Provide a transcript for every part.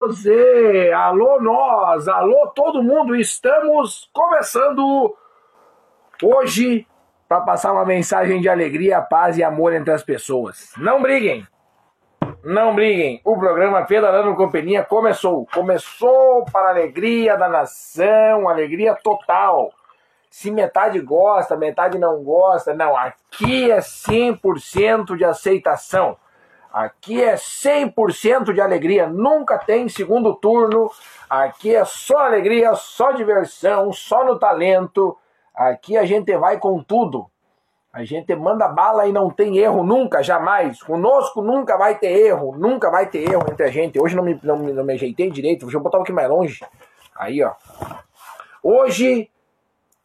você, alô nós, alô todo mundo, estamos começando hoje para passar uma mensagem de alegria, paz e amor entre as pessoas. Não briguem, não briguem. O programa Pedalando Companhia começou, começou para a alegria da nação, alegria total. Se metade gosta, metade não gosta, não, aqui é 100% de aceitação. Aqui é 100% de alegria, nunca tem segundo turno. Aqui é só alegria, só diversão, só no talento. Aqui a gente vai com tudo. A gente manda bala e não tem erro nunca, jamais. Conosco nunca vai ter erro, nunca vai ter erro entre a gente. Hoje não me, não, não me ajeitei direito, eu botar um pouquinho mais longe. Aí, ó. Hoje,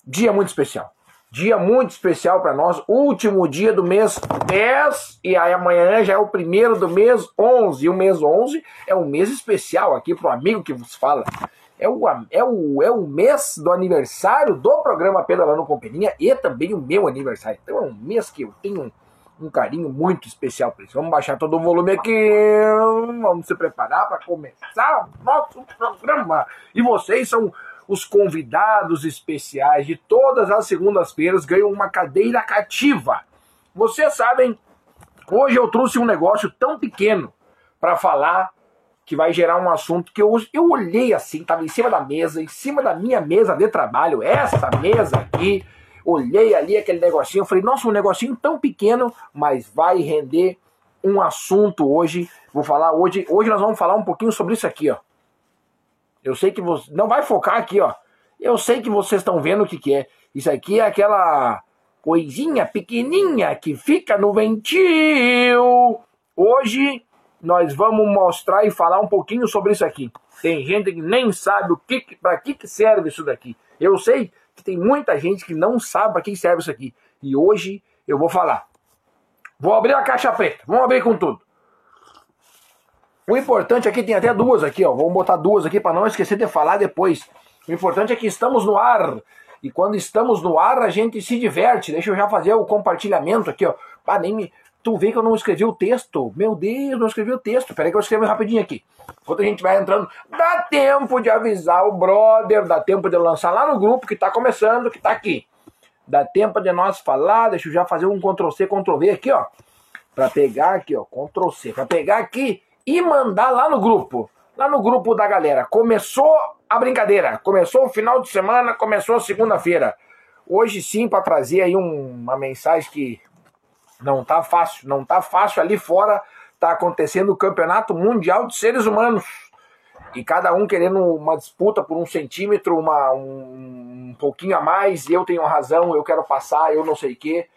dia muito especial. Dia muito especial para nós, último dia do mês 10 e aí amanhã já é o primeiro do mês 11. E o mês 11 é um mês especial aqui pro amigo que vos fala. É o, é, o, é o mês do aniversário do programa Pedalando Companhia e também o meu aniversário. Então é um mês que eu tenho um, um carinho muito especial por isso. Vamos baixar todo o volume aqui, vamos se preparar para começar o nosso programa. E vocês são os convidados especiais de todas as segundas-feiras ganham uma cadeira cativa. Vocês sabem, hoje eu trouxe um negócio tão pequeno para falar que vai gerar um assunto que eu, eu olhei assim, estava em cima da mesa, em cima da minha mesa de trabalho, essa mesa aqui, olhei ali aquele negocinho, falei, nossa, um negocinho tão pequeno, mas vai render um assunto hoje. Vou falar hoje, hoje nós vamos falar um pouquinho sobre isso aqui, ó. Eu sei que você. Não vai focar aqui, ó. Eu sei que vocês estão vendo o que, que é. Isso aqui é aquela coisinha pequenininha que fica no ventil. Hoje nós vamos mostrar e falar um pouquinho sobre isso aqui. Tem gente que nem sabe o que, para que, que serve isso daqui. Eu sei que tem muita gente que não sabe para que serve isso aqui. E hoje eu vou falar. Vou abrir a caixa preta. Vamos abrir com tudo. O importante aqui tem até duas aqui, ó. Vamos botar duas aqui para não esquecer de falar depois. O importante é que estamos no ar. E quando estamos no ar, a gente se diverte. Deixa eu já fazer o compartilhamento aqui, ó. Ah, nem me... Tu vê que eu não escrevi o texto. Meu Deus, não escrevi o texto. Peraí que eu escrevo rapidinho aqui. Enquanto a gente vai entrando, dá tempo de avisar o brother, dá tempo de lançar lá no grupo que tá começando, que tá aqui. Dá tempo de nós falar, deixa eu já fazer um Ctrl C, Ctrl V aqui, ó. Pra pegar aqui, ó, Ctrl C. Pra pegar aqui e mandar lá no grupo. Lá no grupo da galera. Começou a brincadeira. Começou o final de semana, começou segunda-feira. Hoje sim, para trazer aí um, uma mensagem que não tá fácil. Não tá fácil ali fora. Tá acontecendo o Campeonato Mundial de Seres Humanos. E cada um querendo uma disputa por um centímetro, uma, um, um pouquinho a mais. Eu tenho razão, eu quero passar, eu não sei o quê.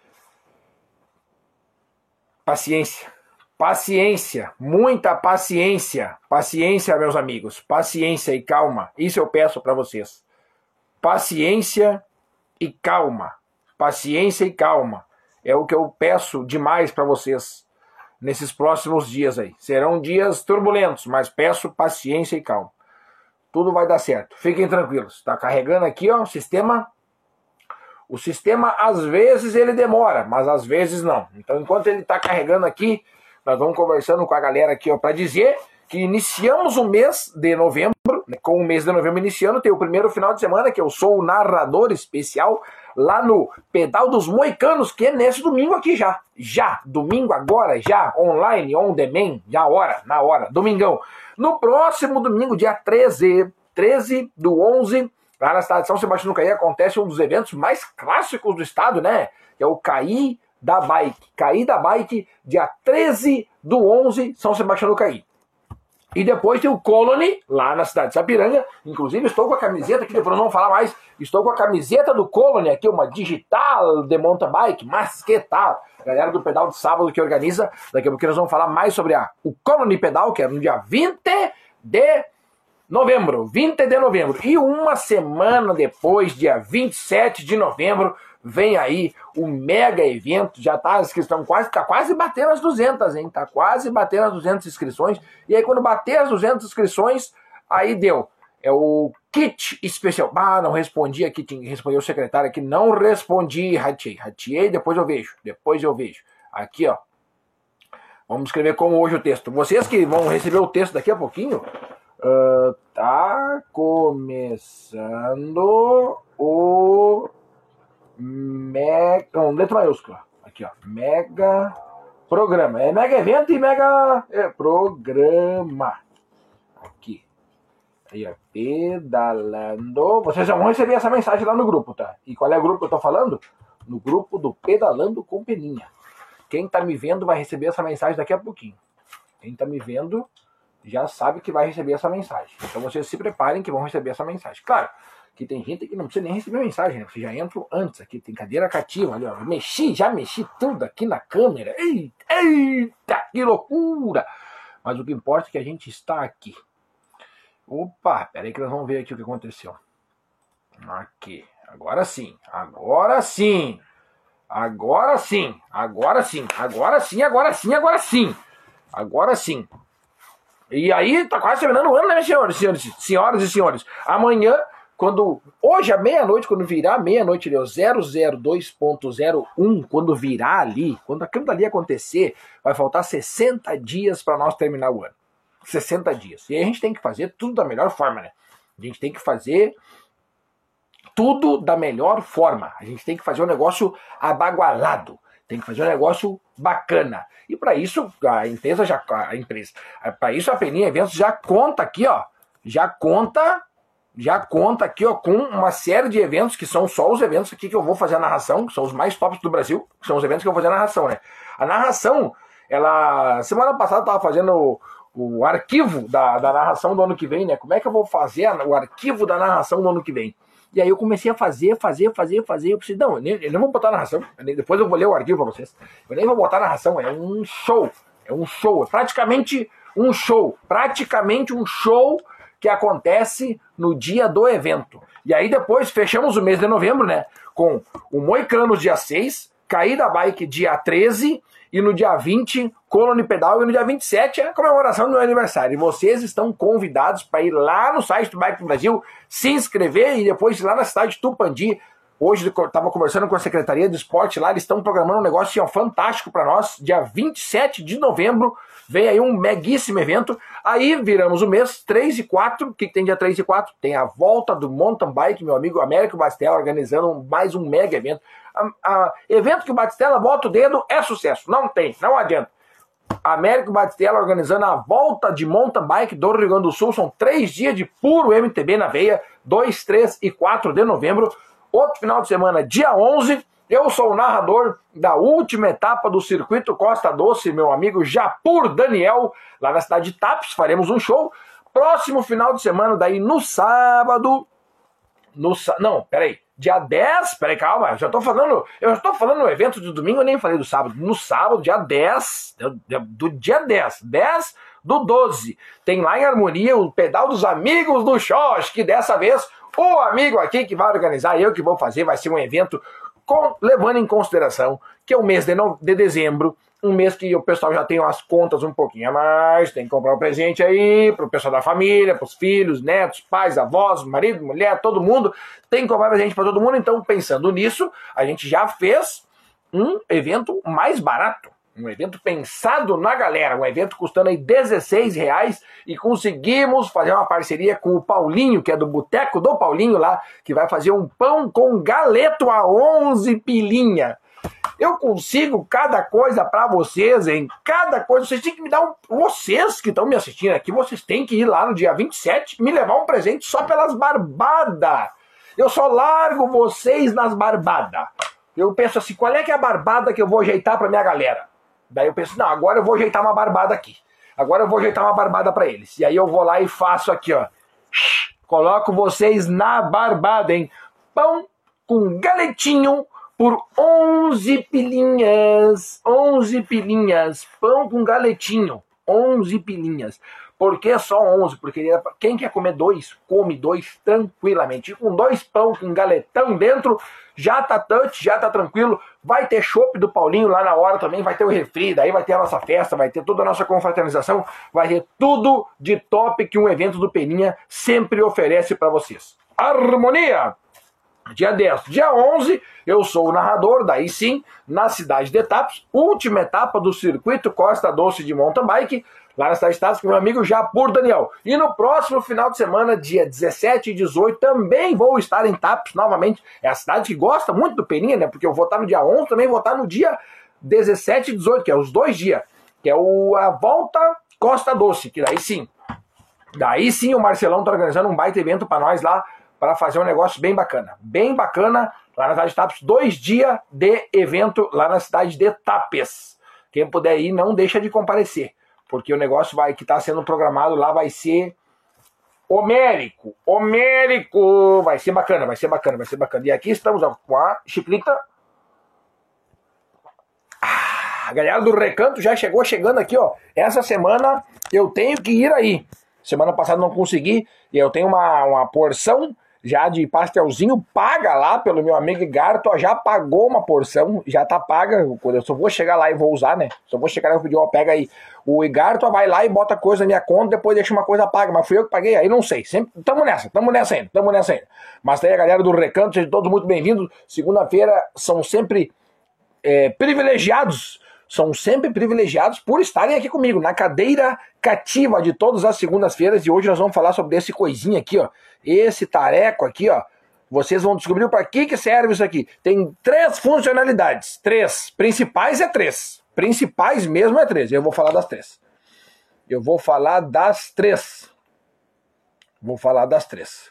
Paciência Paciência, muita paciência. Paciência, meus amigos. Paciência e calma. Isso eu peço para vocês. Paciência e calma. Paciência e calma. É o que eu peço demais para vocês nesses próximos dias aí. Serão dias turbulentos, mas peço paciência e calma. Tudo vai dar certo. Fiquem tranquilos. Está carregando aqui, ó, o sistema. O sistema às vezes ele demora, mas às vezes não. Então, enquanto ele está carregando aqui, nós vamos conversando com a galera aqui para dizer que iniciamos o mês de novembro, né, com o mês de novembro iniciando, tem o primeiro final de semana, que eu sou o narrador especial lá no Pedal dos Moicanos, que é nesse domingo aqui já. Já, domingo agora, já, online, on demand, já hora, na hora, domingão. No próximo domingo, dia 13, 13 do 11, lá na cidade de São Sebastião do Caí, acontece um dos eventos mais clássicos do estado, né? Que é o Caí da Bike. Caí da Bike, dia 13 do 11, São Sebastião do Caí. E depois tem o Colony, lá na cidade de Sapiranga. Inclusive, estou com a camiseta aqui, depois não falar mais. Estou com a camiseta do Colony aqui, uma digital de mountain bike, mas que tal? Galera do Pedal de Sábado que organiza. Daqui a pouco nós vamos falar mais sobre a, o Colony Pedal, que é no dia 20 de novembro. 20 de novembro. E uma semana depois, dia 27 de novembro, vem aí o mega evento, já tá, as inscrições quase, tá quase batendo as 200, hein? Tá quase batendo as 200 inscrições. E aí quando bater as 200 inscrições, aí deu. É o kit especial. Ah, não respondi aqui, respondeu o secretário aqui, não respondi, ratiei. Ratiei, depois eu vejo, depois eu vejo. Aqui, ó. Vamos escrever como hoje o texto. Vocês que vão receber o texto daqui a pouquinho, Uh, tá começando o mega. Não, letra maiúscula. Aqui, ó. Mega programa. É mega evento e mega é, programa. Aqui. Aí, ó. Pedalando. Vocês já vão receber essa mensagem lá no grupo, tá? E qual é o grupo que eu tô falando? No grupo do Pedalando com Peninha. Quem tá me vendo vai receber essa mensagem daqui a pouquinho. Quem tá me vendo já sabe que vai receber essa mensagem. Então vocês se preparem que vão receber essa mensagem. Claro, que tem gente que não precisa nem receber mensagem, né? Você já entra antes aqui, tem cadeira cativa ali, ó. Mexi, já mexi tudo aqui na câmera. Eita, eita, que loucura! Mas o que importa é que a gente está aqui. Opa, peraí que nós vamos ver aqui o que aconteceu. Aqui, agora sim, agora sim. Agora sim, agora sim, agora sim, agora sim, agora sim. Agora sim. E aí, tá quase terminando o ano, né, senhores, senhores, senhoras e senhores? Amanhã, quando. Hoje, à meia-noite, quando virar meia-noite ali, ó, 002.01, quando virar ali, quando aquilo dali acontecer, vai faltar 60 dias para nós terminar o ano. 60 dias. E aí a gente tem que fazer tudo da melhor forma, né? A gente tem que fazer tudo da melhor forma. A gente tem que fazer um negócio abagualado. Tem que fazer um negócio bacana. E para isso, a empresa já. A empresa. Para isso, a Peninha Eventos já conta aqui, ó. Já conta. Já conta aqui, ó, com uma série de eventos que são só os eventos aqui que eu vou fazer a narração, que são os mais tops do Brasil, que são os eventos que eu vou fazer a narração, né? A narração, ela. Semana passada eu tava fazendo o, o arquivo da, da narração do ano que vem, né? Como é que eu vou fazer o arquivo da narração do ano que vem? E aí eu comecei a fazer, fazer, fazer, fazer. Eu pensei, não, eu, nem, eu não vou botar narração. depois eu vou ler o arquivo pra vocês. Eu nem vou botar narração, é um show. É um show. É praticamente um show. Praticamente um show que acontece no dia do evento. E aí depois fechamos o mês de novembro, né? Com o Moicano dia 6, Caída Bike dia 13 e no dia 20, Colony Pedal, e no dia 27 é a comemoração do meu aniversário. E vocês estão convidados para ir lá no site do Bike do Brasil, se inscrever e depois ir lá na cidade de Tupandi. Hoje estava conversando com a Secretaria de Esporte lá, eles estão programando um negócio assim, ó, fantástico para nós. Dia 27 de novembro vem aí um meguíssimo evento. Aí viramos o mês 3 e 4. O que, tem dia 3 e 4? Tem a volta do mountain bike, meu amigo Américo Bastel organizando mais um mega evento a, a, evento que o Batistella bota o dedo é sucesso. Não tem, não adianta. Américo Batistella organizando a volta de mountain bike do Rio Grande do Sul. São três dias de puro MTB na veia, 2, 3 e 4 de novembro. Outro final de semana, dia 11. Eu sou o narrador da última etapa do Circuito Costa Doce, meu amigo Japur Daniel, lá na cidade de Tapes. Faremos um show. Próximo final de semana, daí no sábado. No, não, peraí dia 10, peraí, calma, já tô falando, eu já tô falando no evento de domingo, eu nem falei do sábado. No sábado, dia 10, do dia 10, 10 do 12, tem lá em Harmonia o pedal dos amigos do Xox, que dessa vez o amigo aqui que vai organizar, eu que vou fazer, vai ser um evento com, levando em consideração que é o mês de, no, de dezembro, um mês que o pessoal já tem as contas um pouquinho a mais, tem que comprar um presente aí para o pessoal da família, para os filhos, netos, pais, avós, marido, mulher, todo mundo, tem que comprar presente para todo mundo. Então, pensando nisso, a gente já fez um evento mais barato. Um evento pensado na galera, um evento custando aí 16 reais e conseguimos fazer uma parceria com o Paulinho, que é do Boteco do Paulinho lá, que vai fazer um pão com galeto a 11 pilinha. Eu consigo cada coisa para vocês, hein? Cada coisa. Vocês têm que me dar um. Vocês que estão me assistindo aqui, vocês têm que ir lá no dia 27 me levar um presente só pelas barbadas. Eu só largo vocês nas barbadas. Eu penso assim, qual é que é a barbada que eu vou ajeitar pra minha galera? Daí eu penso, não, agora eu vou ajeitar uma barbada aqui. Agora eu vou ajeitar uma barbada para eles. E aí eu vou lá e faço aqui, ó. Coloco vocês na barbada, hein? Pão com galetinho por 11 pilinhas. 11 pilinhas. Pão com galetinho. 11 pilinhas. Por que só 11? Porque quem quer comer dois, come dois tranquilamente. E com dois pão com galetão dentro, já tá touch, já tá tranquilo. Vai ter chopp do Paulinho lá na hora também, vai ter o refri, daí vai ter a nossa festa, vai ter toda a nossa confraternização, vai ter tudo de top que um evento do Peninha sempre oferece para vocês. Harmonia! Dia 10. Dia 11, eu sou o narrador, daí sim, na cidade de Etapas, última etapa do circuito Costa Doce de mountain bike, lá na cidade de Tatos, com meu amigo Japur Daniel. E no próximo final de semana, dia 17 e 18, também vou estar em Tapos novamente. É a cidade que gosta muito do Peninha, né? Porque eu vou estar no dia 11, também vou estar no dia 17 e 18, que é os dois dias. Que é o, a volta Costa Doce, que daí sim. Daí sim o Marcelão tá organizando um baita evento para nós lá, para fazer um negócio bem bacana. Bem bacana, lá na cidade de Tapes. Dois dias de evento lá na cidade de Tapes. Quem puder ir, não deixa de comparecer. Porque o negócio vai que está sendo programado lá vai ser homérico. Homérico! Vai ser bacana, vai ser bacana, vai ser bacana. E aqui estamos ó, com a chiclita. Ah, a galera do Recanto já chegou chegando aqui, ó. Essa semana eu tenho que ir aí. Semana passada não consegui. E eu tenho uma, uma porção já de pastelzinho paga lá pelo meu amigo Garto, já pagou uma porção, já tá paga. Eu só vou chegar lá e vou usar, né? Só vou chegar lá e pedir, ó, pega aí. O Igarto vai lá e bota coisa na minha conta, depois deixa uma coisa paga. Mas fui eu que paguei, aí não sei. Sempre, tamo nessa, tamo nessa ainda, tamo nessa ainda. Mas aí a galera do Recanto, sejam todos muito bem-vindos. Segunda-feira são sempre é, privilegiados são sempre privilegiados por estarem aqui comigo, na cadeira cativa de todas as segundas-feiras. E hoje nós vamos falar sobre esse coisinha aqui, ó. Esse tareco aqui, ó. Vocês vão descobrir para que, que serve isso aqui. Tem três funcionalidades. Três. Principais é três. Principais mesmo é três. Eu vou falar das três. Eu vou falar das três. Vou falar das três.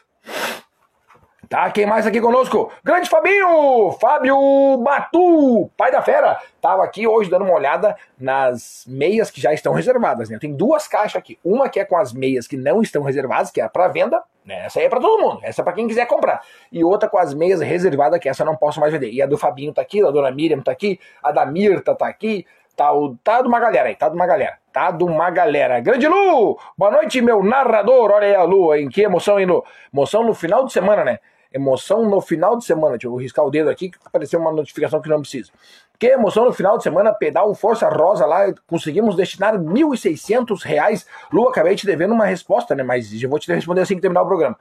Tá, quem mais aqui conosco? Grande Fabinho! Fábio Batu, pai da fera. Tava aqui hoje dando uma olhada nas meias que já estão reservadas, né? Tem duas caixas aqui. Uma que é com as meias que não estão reservadas, que é para venda, né? Essa aí é para todo mundo. Essa é para quem quiser comprar. E outra com as meias reservadas, que essa eu não posso mais vender. E a do Fabinho tá aqui, a dona Miriam tá aqui, a da Mirta tá aqui, tá, tá de uma galera aí, tá de uma galera. Tá de uma galera. Grande Lu! Boa noite, meu narrador. Olha aí a Lu, em que emoção, hein, Lu? Emoção no final de semana, né? Emoção no final de semana. Deixa eu riscar o dedo aqui que apareceu uma notificação que não precisa. Que emoção no final de semana, pedal Força Rosa lá, conseguimos destinar 1.600 reais. Lu, acabei te devendo uma resposta, né? Mas já vou te responder assim que terminar o programa.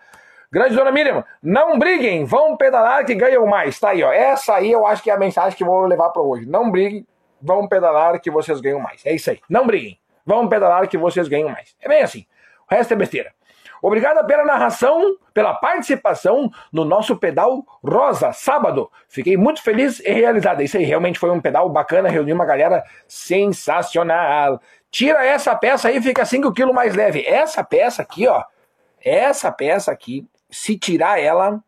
Grande dona Miriam, não briguem, vão pedalar que ganham mais. Tá aí, ó. Essa aí eu acho que é a mensagem que vou levar para hoje. Não briguem, vão pedalar que vocês ganham mais. É isso aí. Não briguem, vão pedalar que vocês ganham mais. É bem assim. O resto é besteira. Obrigado pela narração, pela participação no nosso pedal Rosa, sábado. Fiquei muito feliz e realizado. Isso aí realmente foi um pedal bacana, reuniu uma galera sensacional. Tira essa peça aí, fica 5 kg mais leve. Essa peça aqui, ó. Essa peça aqui, se tirar ela,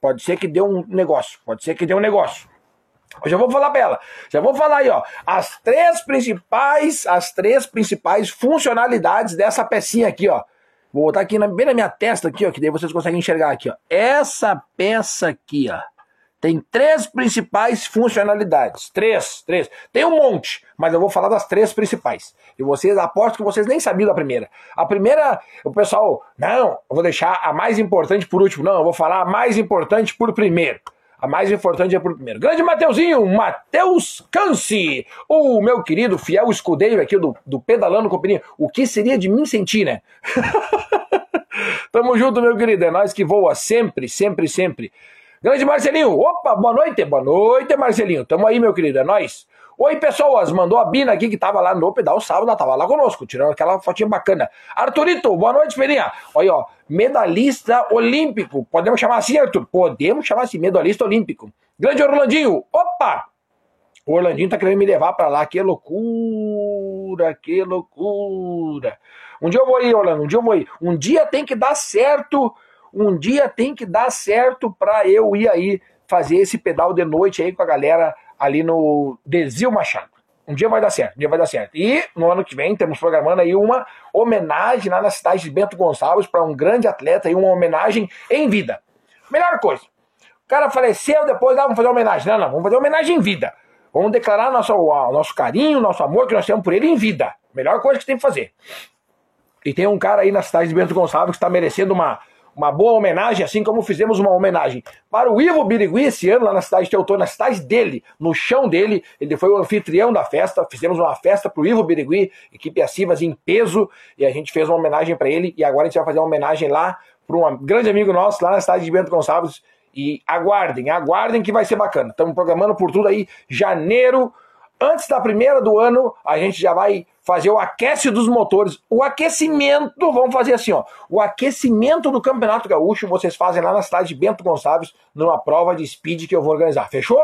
pode ser que dê um negócio. Pode ser que dê um negócio. Eu já vou falar pra ela. Já vou falar aí, ó. As três principais, as três principais funcionalidades dessa pecinha aqui, ó. Vou botar aqui na, bem na minha testa aqui, ó, que daí vocês conseguem enxergar aqui, ó. Essa peça aqui, ó, tem três principais funcionalidades. Três, três. Tem um monte, mas eu vou falar das três principais. E vocês, aposto que vocês nem sabiam da primeira. A primeira, o pessoal, não, eu vou deixar a mais importante por último. Não, eu vou falar a mais importante por primeiro. A mais importante é por primeiro. Grande Mateuzinho, Matheus Canci, o meu querido fiel escudeiro aqui do, do Pedalando Companhia. O que seria de mim sentir, né? Tamo junto, meu querido. É nós que voa sempre, sempre, sempre. Grande Marcelinho, opa, boa noite, boa noite, Marcelinho. Tamo aí, meu querido, é nós. Oi, pessoas, mandou a Bina aqui que tava lá no pedal sábado, tava lá conosco, tirando aquela fotinha bacana. Arthurito, boa noite, Peninha. Olha, ó, medalhista olímpico. Podemos chamar assim, Arthur? Podemos chamar assim, medalhista olímpico. Grande Orlandinho, opa! O Orlandinho tá querendo me levar para lá, que loucura, que loucura. Um dia eu vou ir, Orlando, um dia eu vou ir. Um dia tem que dar certo, um dia tem que dar certo para eu ir aí fazer esse pedal de noite aí com a galera ali no Desil Machado. Um dia vai dar certo, um dia vai dar certo. E no ano que vem temos programando aí uma homenagem lá na cidade de Bento Gonçalves para um grande atleta e uma homenagem em vida. Melhor coisa. O cara faleceu, depois ah, vamos fazer homenagem. Não, não, vamos fazer homenagem em vida. Vamos declarar nosso, nosso carinho, nosso amor que nós temos por ele em vida. Melhor coisa que tem que fazer. E tem um cara aí na cidade de Bento Gonçalves que está merecendo uma, uma boa homenagem, assim como fizemos uma homenagem para o Ivo Birigui esse ano lá na cidade de Teutônia, na cidade dele, no chão dele. Ele foi o anfitrião da festa. Fizemos uma festa para o Ivo Birigui, equipe Acivas em peso, e a gente fez uma homenagem para ele. E agora a gente vai fazer uma homenagem lá para um grande amigo nosso lá na cidade de Bento Gonçalves. E aguardem, aguardem que vai ser bacana. Estamos programando por tudo aí, janeiro antes da primeira do ano, a gente já vai fazer o aquece dos motores. O aquecimento, vamos fazer assim, ó. O aquecimento do Campeonato Gaúcho vocês fazem lá na cidade de Bento Gonçalves, numa prova de speed que eu vou organizar. Fechou?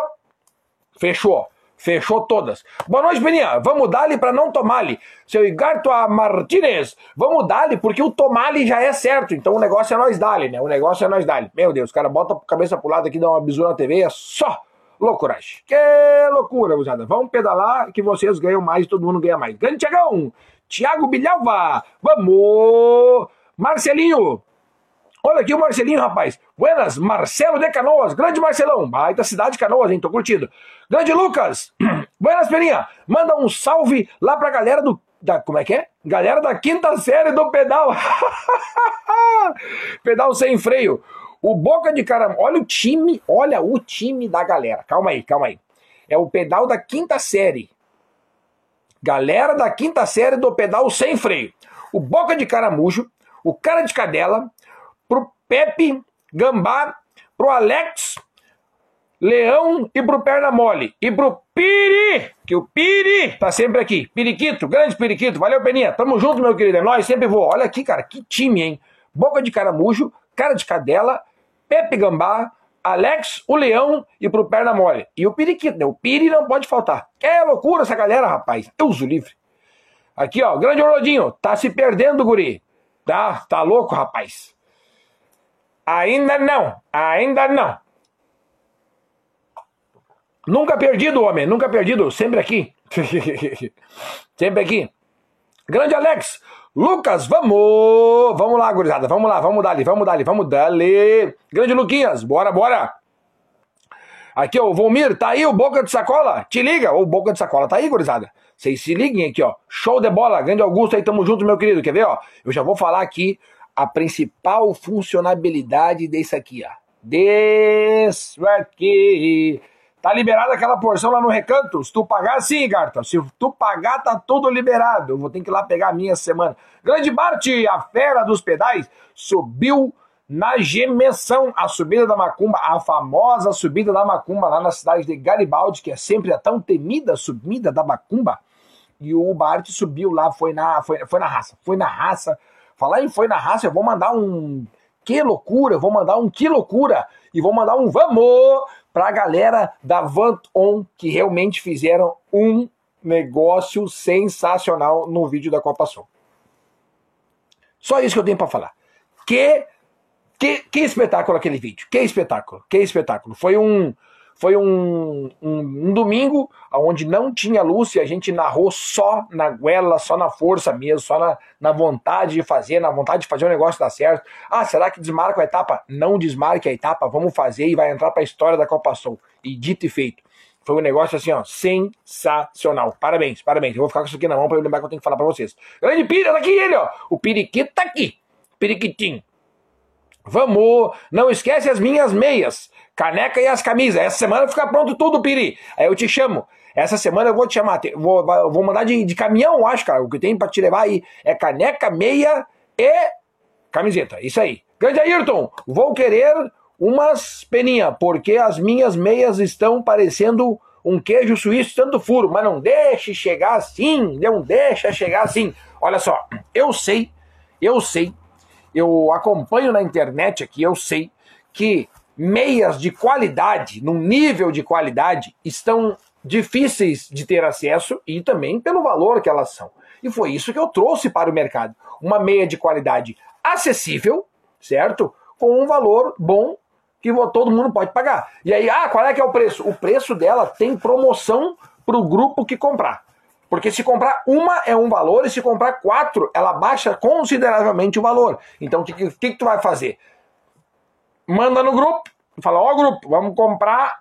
Fechou. Fechou todas. Boa noite, Beninha. Vamos dar-lhe para não tomar-lhe. Seu Igarto Martinez, vamos dar-lhe porque o tomar-lhe já é certo. Então o negócio é nós dar-lhe, né? O negócio é nós dar-lhe. Meu Deus, o cara bota a cabeça pro lado aqui, dá uma bisu na TV, é só loucuragem. Que loucura, usada. Vamos pedalar que vocês ganham mais e todo mundo ganha mais. Grande Tiagão, Tiago Bilhava, vamos! Marcelinho, Olha aqui o Marcelinho, rapaz. Buenas, Marcelo de Canoas. Grande Marcelão. Baita cidade de Canoas, hein? Tô curtindo. Grande Lucas. Buenas, Peninha. Manda um salve lá pra galera do. Da, como é que é? Galera da quinta série do pedal. pedal sem freio. O Boca de Caramba. Olha o time, olha o time da galera. Calma aí, calma aí. É o pedal da quinta série. Galera da quinta série do pedal sem freio. O Boca de Caramujo, o Cara de Cadela, pro Pepe Gambá, pro Alex Leão e pro Perna Mole. E pro Piri, que o Piri tá sempre aqui. Periquito, grande Periquito. Valeu, Peninha. Tamo junto, meu querido. É sempre vou. Olha aqui, cara, que time, hein? Boca de Caramujo, Cara de Cadela, Pepe Gambá, Alex, o Leão e pro Perna Mole. E o Periquito, né? O Piri não pode faltar. É loucura essa galera, rapaz. Eu uso livre. Aqui, ó, grande Orlodinho. Tá se perdendo, guri. Tá, tá louco, rapaz. Ainda não, ainda não. Nunca perdido, homem, nunca perdido, sempre aqui. sempre aqui. Grande Alex, Lucas, vamos! Vamos lá, gurizada, vamos lá, vamos dali, vamos dali, vamos dali. Grande Luquinhas, bora, bora. Aqui, ó, o Volmir, tá aí o Boca de Sacola? Te liga, o Boca de Sacola tá aí, gurizada. Vocês se liguem aqui, ó. Show de bola, grande Augusto aí, tamo junto, meu querido. Quer ver, ó? Eu já vou falar aqui a principal funcionalidade desse aqui, ó. Desse aqui. Tá liberada aquela porção lá no recanto? Se tu pagar, sim, Garta. Se tu pagar, tá tudo liberado. Eu vou ter que ir lá pegar a minha semana. Grande Bart, a fera dos pedais, subiu na gemessão a subida da Macumba, a famosa subida da Macumba lá na cidade de Garibaldi, que é sempre a tão temida subida da Macumba. E o Bart subiu lá, foi na, foi, foi na raça, foi na raça Falar em foi na raça, eu vou mandar um que loucura, vou mandar um que loucura e vou mandar um vamos pra galera da Vant On que realmente fizeram um negócio sensacional no vídeo da Copa Sul. Só isso que eu tenho para falar. Que, que que espetáculo aquele vídeo. Que espetáculo. Que espetáculo. Foi um foi um, um, um, domingo onde não tinha luz e a gente narrou só na goela, só na força mesmo, só na, na vontade de fazer, na vontade de fazer o negócio dar certo. Ah, será que desmarca a etapa? Não desmarque a etapa, vamos fazer e vai entrar para a história da Copa Sul. E dito e feito. Foi um negócio assim, ó, sensacional. Parabéns, parabéns. Eu vou ficar com isso aqui na mão para eu lembrar que eu tenho que falar para vocês. Grande Pira, tá aqui ele, ó. O Periquito tá aqui. Periquitinho. Vamos! Não esquece as minhas meias, caneca e as camisas. Essa semana fica pronto tudo, Piri. Aí eu te chamo. Essa semana eu vou te chamar. Vou, vou mandar de, de caminhão, acho, cara. O que tem para te levar aí é caneca, meia e camiseta. Isso aí. Grande Ayrton, vou querer umas peninha, porque as minhas meias estão parecendo um queijo suíço tanto furo. Mas não deixe chegar assim, não deixa chegar assim. Olha só, eu sei, eu sei eu acompanho na internet aqui, eu sei que meias de qualidade, num nível de qualidade, estão difíceis de ter acesso e também pelo valor que elas são. E foi isso que eu trouxe para o mercado. Uma meia de qualidade acessível, certo? Com um valor bom que todo mundo pode pagar. E aí, ah, qual é que é o preço? O preço dela tem promoção para o grupo que comprar. Porque se comprar uma é um valor e se comprar quatro, ela baixa consideravelmente o valor. Então o que, que, que tu vai fazer? Manda no grupo, fala, ó oh, grupo, vamos comprar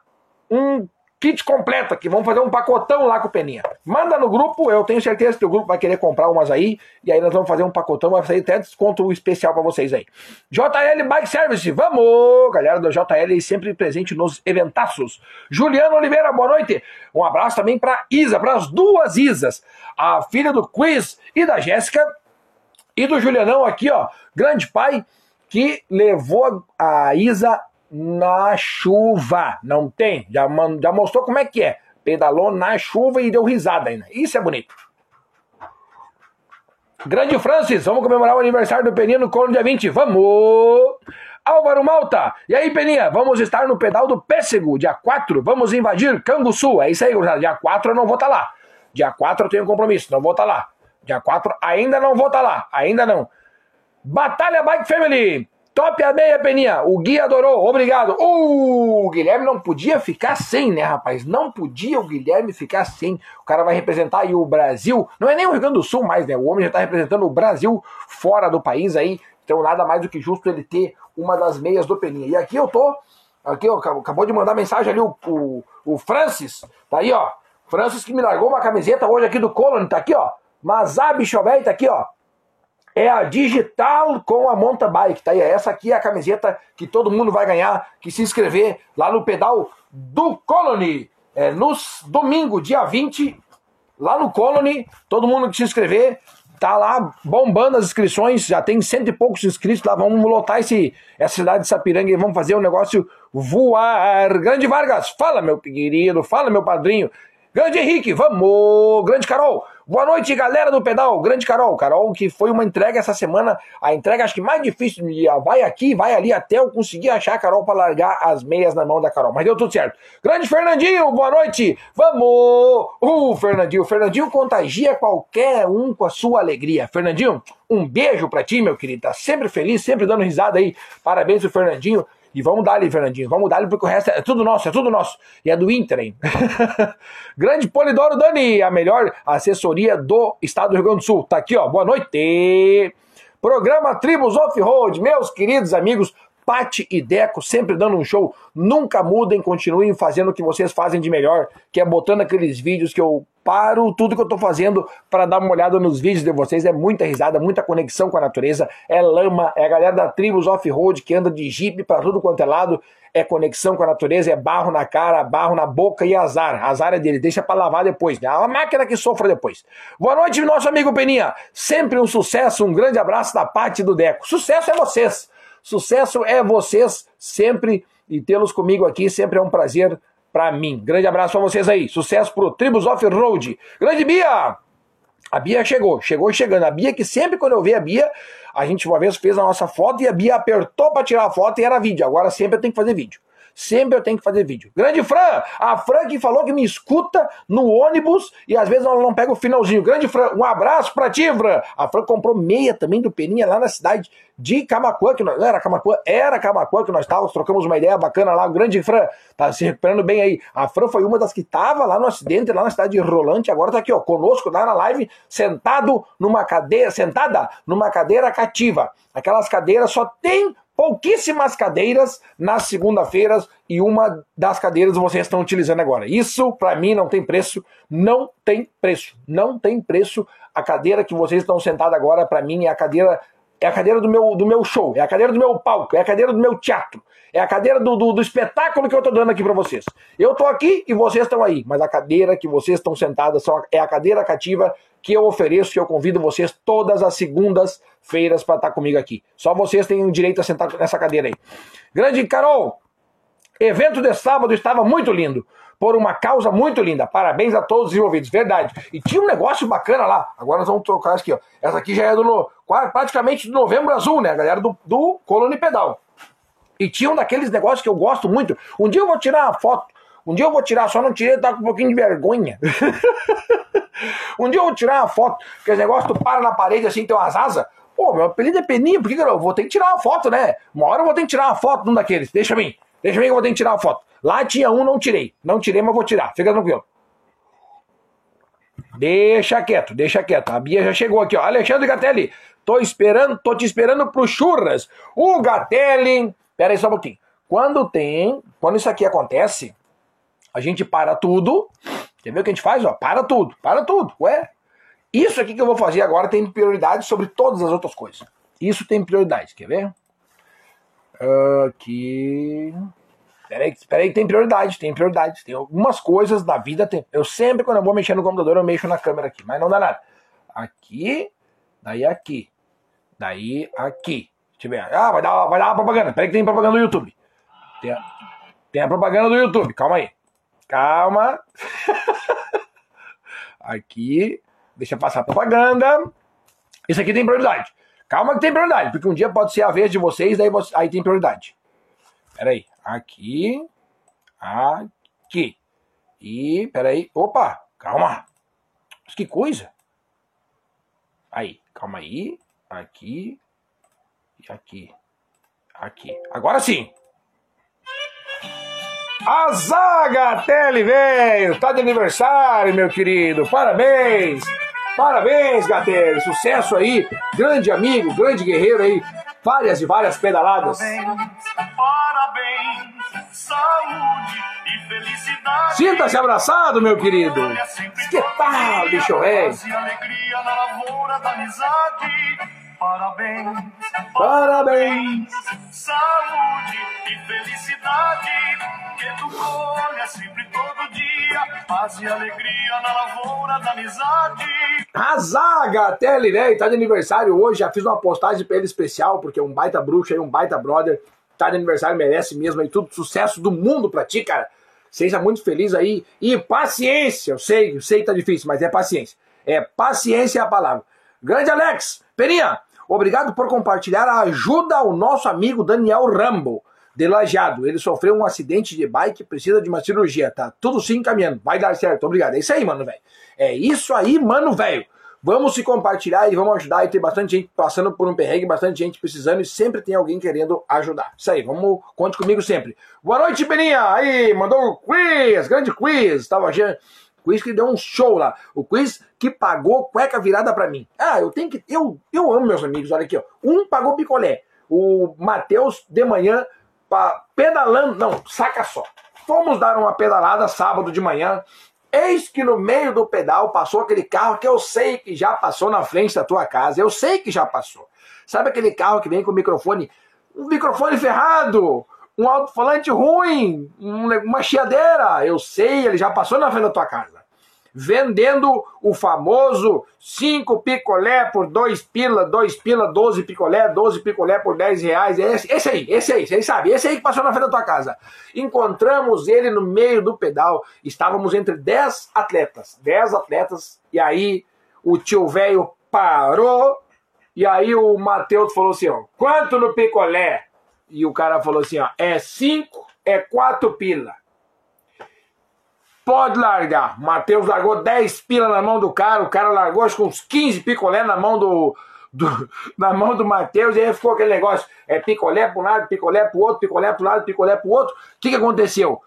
um kit completo aqui, vamos fazer um pacotão lá com o Peninha. Manda no grupo, eu tenho certeza que o grupo vai querer comprar umas aí, e aí nós vamos fazer um pacotão, vai sair até desconto especial para vocês aí. JL Bike Service, vamos! Galera do JL sempre presente nos eventaços. Juliano Oliveira, boa noite. Um abraço também para Isa, para as duas Isas, a filha do Quiz e da Jéssica, e do Julianão aqui, ó, grande pai, que levou a Isa na chuva. Não tem? Já, já mostrou como é que é. Pedalou na chuva e deu risada ainda. Isso é bonito. Grande Francis, vamos comemorar o aniversário do Peninha no Colo dia 20. Vamos! Álvaro Malta, e aí Peninha, vamos estar no pedal do Pêssego, dia 4, vamos invadir Canguçu. É isso aí, gurizada. Dia 4 eu não vou estar tá lá. Dia 4 eu tenho compromisso, não vou estar tá lá. Dia 4 ainda não vou estar tá lá, ainda não. Batalha Bike Family, top a meia, Peninha. O Gui adorou, obrigado. Uh, o Guilherme não podia ficar sem, né, rapaz? Não podia o Guilherme ficar sem. O cara vai representar aí o Brasil. Não é nem o Rio Grande do Sul mais, né? O homem já tá representando o Brasil fora do país aí. Então nada mais do que justo ele ter uma das meias do Peninha. E aqui eu tô. Aqui, ó, acabou de mandar mensagem ali o, o, o Francis. Tá aí, ó. Francis que me largou uma camiseta hoje aqui do Colony, tá aqui, ó. Mazabi Chovei, tá aqui, ó. É a digital com a monta bike, tá aí. Essa aqui é a camiseta que todo mundo vai ganhar, que se inscrever lá no pedal do Colony. É, no domingo, dia 20, lá no Colony, todo mundo que se inscrever, tá lá bombando as inscrições, já tem cento e poucos inscritos lá, vamos lotar esse, essa cidade de Sapiranga e vamos fazer o um negócio voar. Grande Vargas, fala meu querido, fala meu padrinho, Grande Henrique, vamos! Grande Carol, boa noite, galera do pedal. Grande Carol, Carol, que foi uma entrega essa semana, a entrega acho que mais difícil do dia. Vai aqui, vai ali até eu conseguir achar a Carol para largar as meias na mão da Carol. Mas deu tudo certo. Grande Fernandinho, boa noite, vamos! Uh, Fernandinho, Fernandinho contagia qualquer um com a sua alegria. Fernandinho, um beijo pra ti, meu querido. Tá sempre feliz, sempre dando risada aí. Parabéns pro Fernandinho. E vamos dar ali, Fernandinho. Vamos dar ali, porque o resto é tudo nosso, é tudo nosso. E é do Inter, hein? Grande Polidoro Dani, a melhor assessoria do estado do Rio Grande do Sul. Tá aqui, ó. Boa noite. Programa Tribos Off-Road, meus queridos amigos. Pati e Deco sempre dando um show. Nunca mudem, continuem fazendo o que vocês fazem de melhor, que é botando aqueles vídeos que eu paro tudo que eu tô fazendo para dar uma olhada nos vídeos de vocês. É muita risada, muita conexão com a natureza. É lama, é a galera da Tribos Off-Road que anda de jipe para tudo quanto é lado. É conexão com a natureza, é barro na cara, barro na boca e azar. Azar é dele, deixa para lavar depois. É a máquina que sofra depois. Boa noite, nosso amigo Peninha. Sempre um sucesso, um grande abraço da parte do Deco. Sucesso é vocês. Sucesso é vocês sempre e tê-los comigo aqui sempre é um prazer para mim. Grande abraço para vocês aí. Sucesso pro Tribus Off-Road. Grande Bia! A Bia chegou, chegou chegando. A Bia que sempre quando eu ver a Bia, a gente uma vez fez a nossa foto e a Bia apertou para tirar a foto e era vídeo. Agora sempre eu tenho que fazer vídeo. Sempre eu tenho que fazer vídeo. Grande Fran! A Fran que falou que me escuta no ônibus e às vezes ela não pega o finalzinho. Grande Fran, um abraço pra ti, Fran! A Fran comprou meia também do Peninha lá na cidade de Camacuã, que nós, era Camacuã, era Camacuã que nós estávamos, trocamos uma ideia bacana lá. O grande Fran tá se recuperando bem aí. A Fran foi uma das que tava lá no acidente, lá na cidade de Rolante, agora tá aqui, ó, conosco, lá na live, sentado numa cadeira, sentada numa cadeira cativa. Aquelas cadeiras só tem pouquíssimas cadeiras nas segunda-feiras e uma das cadeiras vocês estão utilizando agora. Isso para mim não tem preço, não tem preço, não tem preço. A cadeira que vocês estão sentados agora para mim é a cadeira é a cadeira do meu, do meu show, é a cadeira do meu palco, é a cadeira do meu teatro, é a cadeira do, do, do espetáculo que eu estou dando aqui para vocês. Eu estou aqui e vocês estão aí, mas a cadeira que vocês estão sentadas é a cadeira cativa que eu ofereço, que eu convido vocês todas as segundas-feiras para estar tá comigo aqui. Só vocês têm o direito a sentar nessa cadeira aí. Grande Carol, evento de sábado estava muito lindo por uma causa muito linda. Parabéns a todos os envolvidos, verdade. E tinha um negócio bacana lá. Agora nós vamos trocar aqui, ó. Essa aqui já é do praticamente do Novembro Azul, né, galera do, do Colony Pedal. E tinha um daqueles negócios que eu gosto muito. Um dia eu vou tirar uma foto. Um dia eu vou tirar, só não tirei, tá com um pouquinho de vergonha. um dia eu vou tirar uma foto, que esse negócio tu para na parede assim, tem umas asas. Pô, meu apelido é Peninha, por que eu vou ter que tirar uma foto, né? Uma hora eu vou ter que tirar uma foto de um daqueles. Deixa mim. Deixa mim que eu vou ter que tirar uma foto. Lá tinha um, não tirei. Não tirei, mas vou tirar. Fica tranquilo. Deixa quieto, deixa quieto. A Bia já chegou aqui, ó. Alexandre Gatelli, tô esperando, tô te esperando pro churras. O Gatelli. Pera aí só um pouquinho. Quando tem, quando isso aqui acontece, a gente para tudo. Entendeu o que a gente faz? Ó, para tudo, para tudo. Ué, isso aqui que eu vou fazer agora tem prioridade sobre todas as outras coisas. Isso tem prioridade, quer ver? Aqui. Peraí, peraí, tem prioridade, tem prioridade. Tem algumas coisas da vida. Tem... Eu sempre, quando eu vou mexer no computador, eu mexo na câmera aqui, mas não dá nada. Aqui, daí aqui. Daí aqui. Deixa eu ver. Ah, vai dar, vai dar uma propaganda. Peraí que tem propaganda do YouTube. Tem a, tem a propaganda do YouTube, calma aí. Calma. aqui. Deixa passar a propaganda. Isso aqui tem prioridade. Calma que tem prioridade, porque um dia pode ser a vez de vocês, daí você, aí tem prioridade. Pera aí. Aqui. Aqui. E, pera aí. Opa, calma. Que coisa. Aí, calma aí. Aqui. E aqui. Aqui. Agora sim. A Zaga Tele veio. Tá de aniversário, meu querido. Parabéns. Parabéns, Gatelli. Sucesso aí. Grande amigo, grande guerreiro aí. Várias e várias pedaladas. Parabéns, parabéns, saúde e felicidade. Sinta-se abraçado, meu querido. Que tal, bicho velho? alegria na lavoura da amizade. Parabéns, parabéns, saúde e felicidade. Que tu colha sempre todo dia, paz e alegria na lavoura da amizade. A Zaga Tele, né? Tá de aniversário hoje. Já fiz uma postagem pra ele especial, porque é um baita bruxo aí, um baita brother. Tá de aniversário, merece mesmo aí tudo sucesso do mundo pra ti, cara. Seja muito feliz aí. E paciência, eu sei, eu sei que tá difícil, mas é paciência. É paciência a palavra. Grande Alex, Peninha, Obrigado por compartilhar a ajuda ao nosso amigo Daniel Rambo, de. Ele sofreu um acidente de bike, precisa de uma cirurgia, tá? Tudo sim encaminhando, vai dar certo, obrigado. É isso aí, mano, velho. É isso aí, mano, velho. Vamos se compartilhar e vamos ajudar. E tem bastante gente passando por um perrengue, bastante gente precisando e sempre tem alguém querendo ajudar. Isso aí, vamos, conte comigo sempre. Boa noite, Beninha. Aí, mandou o quiz, grande quiz. Tava quiz que deu um show lá. O quiz que pagou cueca virada para mim. Ah, eu tenho que. Eu, eu amo meus amigos, olha aqui, ó. Um pagou picolé. O Matheus de manhã pa, pedalando. Não, saca só. Fomos dar uma pedalada sábado de manhã. Eis que no meio do pedal passou aquele carro que eu sei que já passou na frente da tua casa. Eu sei que já passou. Sabe aquele carro que vem com o microfone? Um microfone ferrado! Um alto-falante ruim! uma chiadeira! Eu sei, ele já passou na frente da tua casa vendendo o famoso 5 picolé por 2 pila, 2 pila, 12 picolé, 12 picolé por 10 reais. Esse, esse aí, esse aí, vocês sabem, esse aí que passou na frente da tua casa. Encontramos ele no meio do pedal, estávamos entre 10 atletas, 10 atletas, e aí o tio velho parou, e aí o Matheus falou assim, ó, quanto no picolé? E o cara falou assim, ó, é 5, é 4 pila. Pode largar. Matheus largou 10 pila na mão do cara, o cara largou acho que uns 15 picolé na mão do, do na mão do Matheus, e aí ficou aquele negócio, é picolé para um lado, picolé para o outro, picolé para um lado, picolé para o outro. O que, que aconteceu? O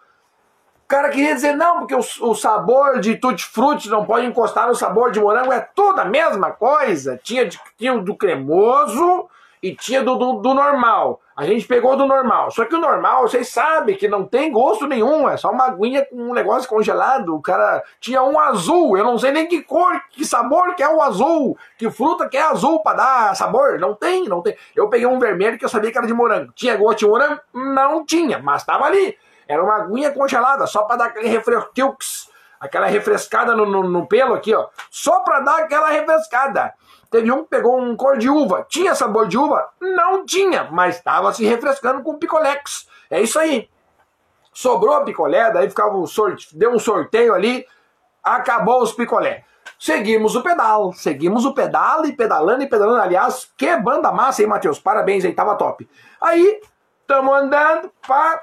cara queria dizer, não, porque o, o sabor de tutti-frutti não pode encostar no sabor de morango, é tudo a mesma coisa. Tinha, tinha do cremoso e tinha do, do, do normal. A gente pegou do normal. Só que o normal, vocês sabem que não tem gosto nenhum. É só uma aguinha com um negócio congelado. O cara tinha um azul. Eu não sei nem que cor, que sabor que é o azul. Que fruta que é azul para dar sabor. Não tem, não tem. Eu peguei um vermelho que eu sabia que era de morango. Tinha gosto de morango? Não tinha, mas tava ali. Era uma aguinha congelada, só para dar aquele refresco. Aquela refrescada no, no, no pelo aqui, ó. Só para dar aquela refrescada. Teve um que pegou um cor de uva. Tinha sabor de uva? Não tinha, mas estava se refrescando com picolex. É isso aí. Sobrou picolé, daí ficava um sorte, deu um sorteio ali, acabou os picolé. Seguimos o pedal, seguimos o pedal e pedalando e pedalando. Aliás, que banda massa, hein, Matheus? Parabéns aí, tava top. Aí, estamos andando, pá,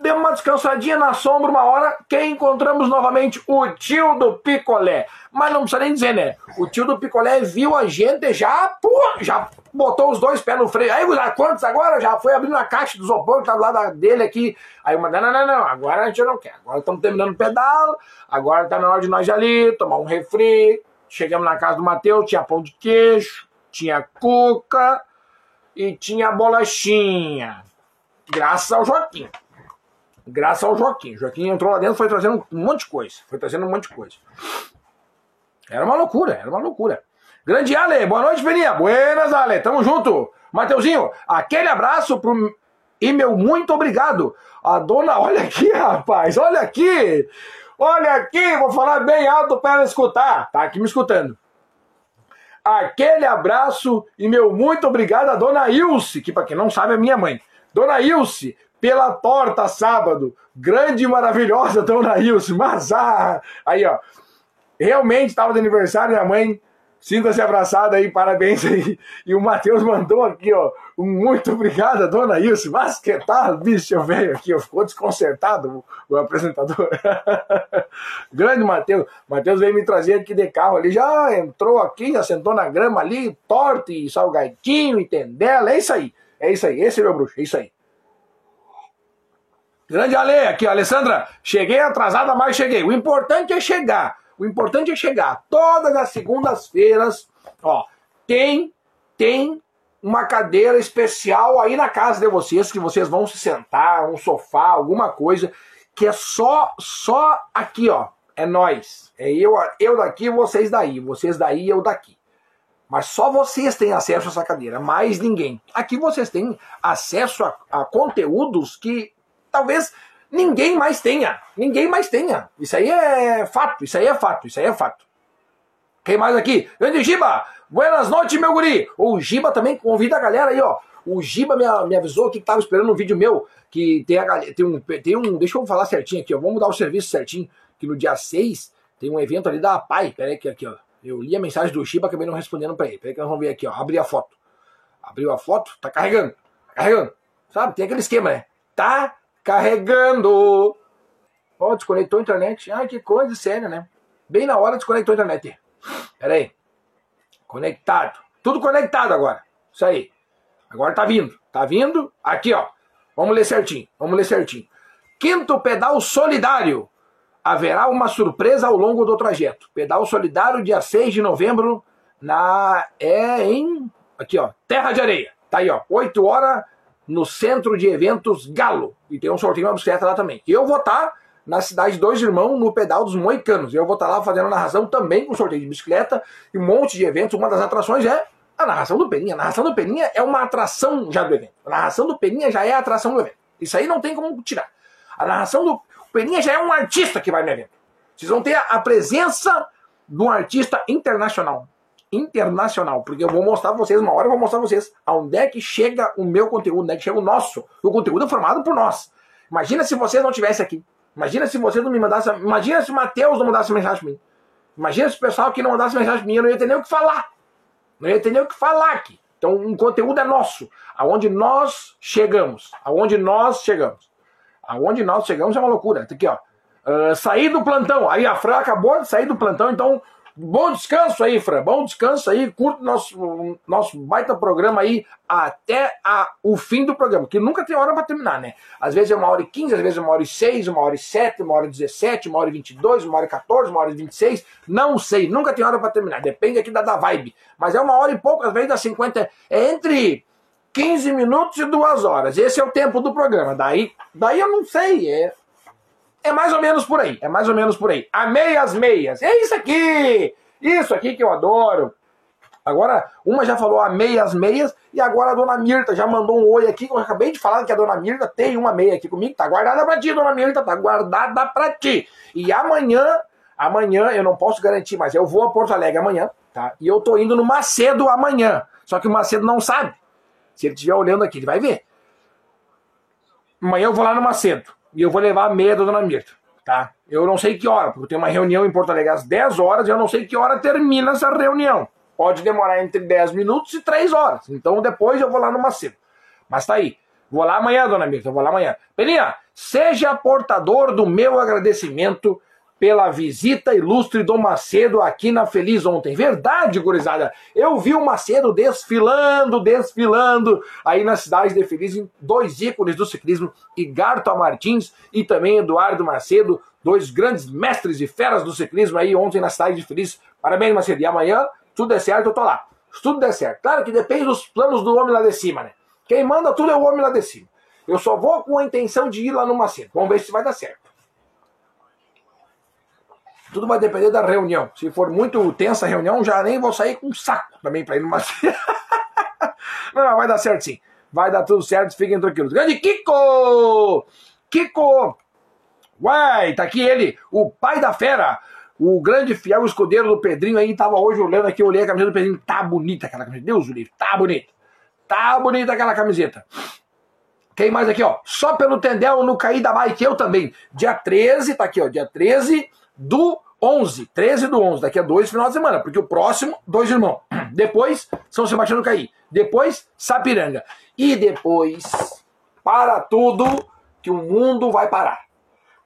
deu uma descansadinha na sombra uma hora, quem encontramos novamente? O tio do picolé. Mas não precisa nem dizer, né? O tio do picolé viu a gente já, pô, já botou os dois pés no freio. Aí, quantos agora? Já foi abrindo a caixa do isopor que tá do lado dele aqui. Aí uma, não, não, não, não, agora a gente não quer. Agora estamos terminando o pedal, agora tá na hora de nós ali, tomar um refri. Chegamos na casa do Matheus, tinha pão de queijo, tinha cuca e tinha bolachinha. Graças ao Joaquim graças ao Joaquim. Joaquim entrou lá dentro foi trazendo um monte de coisa. Foi trazendo um monte de coisa. Era uma loucura, era uma loucura. Grande Ale, boa noite, Peninha. Buenas, Ale, tamo junto. Mateuzinho, aquele abraço pro... e meu muito obrigado. A dona, olha aqui, rapaz, olha aqui. Olha aqui, vou falar bem alto para ela escutar. Tá aqui me escutando. Aquele abraço e meu muito obrigado a dona Ilse, que para quem não sabe é minha mãe. Dona Ilse, pela torta sábado. Grande e maravilhosa, Dona Ilse. Mas, ah, aí, ó. Realmente estava de aniversário da mãe. Sinta-se abraçada aí, parabéns aí. E o Matheus mandou aqui, ó. Um muito obrigado, dona Ilse. Mas que tal, bicho velho aqui, ó. Ficou desconcertado o, apresentador. Grande Matheus. Matheus veio me trazer aqui de carro ali. Já entrou aqui, já sentou na grama ali, torta e salgadinho e tendela. É isso aí. É isso aí. Esse é meu bruxo. É isso aí. Grande Ale, aqui, Alessandra. Cheguei atrasada, mas cheguei. O importante é chegar. O importante é chegar. Todas as segundas-feiras, ó, tem, tem uma cadeira especial aí na casa de vocês, que vocês vão se sentar, um sofá, alguma coisa, que é só, só aqui, ó. É nós. É eu, eu daqui, vocês daí. Vocês daí, eu daqui. Mas só vocês têm acesso a essa cadeira, mais ninguém. Aqui vocês têm acesso a, a conteúdos que talvez ninguém mais tenha. Ninguém mais tenha. Isso aí é fato, isso aí é fato, isso aí é fato. Quem mais aqui? Grande Giba! Buenas noites, meu guri! O Giba também convida a galera aí, ó. O Giba me, me avisou que tava esperando um vídeo meu, que tem, a, tem, um, tem um. Deixa eu falar certinho aqui, ó. Vamos mudar o serviço certinho. Que no dia 6 tem um evento ali da PAI. Pera aí, aqui, aqui, ó. Eu li a mensagem do Giba, acabei não respondendo pra ele. Pera aí que nós vamos ver aqui, ó. Abri a foto. Abriu a foto, tá carregando. Tá carregando. Sabe? Tem aquele esquema, né? Tá Carregando. Ó, oh, desconectou a internet. Ah, que coisa séria, né? Bem na hora desconectou a internet. Pera aí. Conectado. Tudo conectado agora. Isso aí. Agora tá vindo. Tá vindo. Aqui, ó. Vamos ler certinho. Vamos ler certinho. Quinto pedal solidário. Haverá uma surpresa ao longo do trajeto. Pedal solidário, dia 6 de novembro, na. É em. Aqui, ó. Terra de Areia. Tá aí, ó. 8 horas no centro de eventos Galo. E tem um sorteio de uma bicicleta lá também. Eu vou estar tá na cidade Dois Irmãos, no pedal dos Moicanos. Eu vou estar tá lá fazendo a narração também com sorteio de bicicleta e um monte de eventos. Uma das atrações é a narração do Peninha. A narração do Peninha é uma atração já do evento. A narração do Peninha já é a atração do evento. Isso aí não tem como tirar. A narração do Peninha já é um artista que vai no evento. Vocês vão ter a presença de um artista internacional internacional, porque eu vou mostrar pra vocês, uma hora eu vou mostrar pra vocês aonde é que chega o meu conteúdo, onde é que chega o nosso. O conteúdo é formado por nós. Imagina se vocês não estivessem aqui. Imagina se vocês não me mandassem. Imagina se o Matheus não mandasse mensagem pra mim. Imagina se o pessoal aqui não mandasse mensagem pra mim, eu não ia ter nem o que falar. Não ia ter nem o que falar aqui. Então, um conteúdo é nosso. Aonde nós chegamos. Aonde nós chegamos. Aonde nós chegamos é uma loucura. Tá aqui, ó. Uh, sair do plantão. Aí a Fran acabou de sair do plantão, então Bom descanso aí, Fran. Bom descanso aí. Curta nosso, nosso baita programa aí até a, o fim do programa, que nunca tem hora para terminar, né? Às vezes é uma hora e quinze, às vezes é uma hora e seis, uma hora e sete, uma hora e dezessete, uma hora e vinte e dois, uma hora e quatorze, uma hora e vinte e seis. Não sei, nunca tem hora para terminar. Depende aqui da, da vibe. Mas é uma hora e pouco, às vezes dá 50. É entre 15 minutos e duas horas. Esse é o tempo do programa. Daí, daí eu não sei. É, é mais ou menos por aí. É mais ou menos por aí. Amei as meias. É isso aqui. Isso aqui que eu adoro. Agora, uma já falou amei as meias e agora a dona Mirta já mandou um oi aqui. Eu acabei de falar que a dona Mirta tem uma meia aqui comigo. Tá guardada pra ti, dona Mirta. Tá guardada pra ti. E amanhã, amanhã eu não posso garantir, mas eu vou a Porto Alegre amanhã, tá? E eu tô indo no Macedo amanhã. Só que o Macedo não sabe. Se ele estiver olhando aqui, ele vai ver. Amanhã eu vou lá no Macedo e eu vou levar a meia da dona Mirta, tá? Eu não sei que hora, porque tem uma reunião em Porto Alegre às 10 horas e eu não sei que hora termina essa reunião. Pode demorar entre 10 minutos e 3 horas. Então depois eu vou lá no Macedo. Mas tá aí. Vou lá amanhã, dona Mirta, vou lá amanhã. Peninha, seja portador do meu agradecimento pela visita ilustre do Macedo aqui na Feliz ontem. Verdade, gurizada. Eu vi o Macedo desfilando, desfilando aí na cidade de Feliz, dois ícones do ciclismo, Igarto Martins e também Eduardo Macedo, dois grandes mestres e feras do ciclismo aí ontem na cidade de Feliz. Parabéns, Macedo. E amanhã, tudo der certo, eu tô lá. Se tudo der certo. Claro que depende dos planos do homem lá de cima, né? Quem manda tudo é o homem lá de cima. Eu só vou com a intenção de ir lá no Macedo. Vamos ver se vai dar certo. Tudo vai depender da reunião. Se for muito tensa a reunião, já nem vou sair com um saco também para ir numa. não, não, vai dar certo sim. Vai dar tudo certo, fiquem tranquilos. Grande Kiko! Kiko! Uai, tá aqui ele, o pai da fera, o grande fiel escudeiro do Pedrinho aí, tava hoje olhando aqui, eu olhei a camiseta do Pedrinho, tá bonita aquela camiseta, Deus o livre, tá bonita. Tá bonita aquela camiseta. Quem mais aqui, ó? Só pelo Tendel no Caí da Bike, eu também. Dia 13, tá aqui, ó. Dia 13 do 11. 13 do 11, daqui a dois final de semana. Porque o próximo, dois irmãos. Depois, São Sebastião do Caí. Depois, Sapiranga. E depois, para tudo, que o mundo vai parar.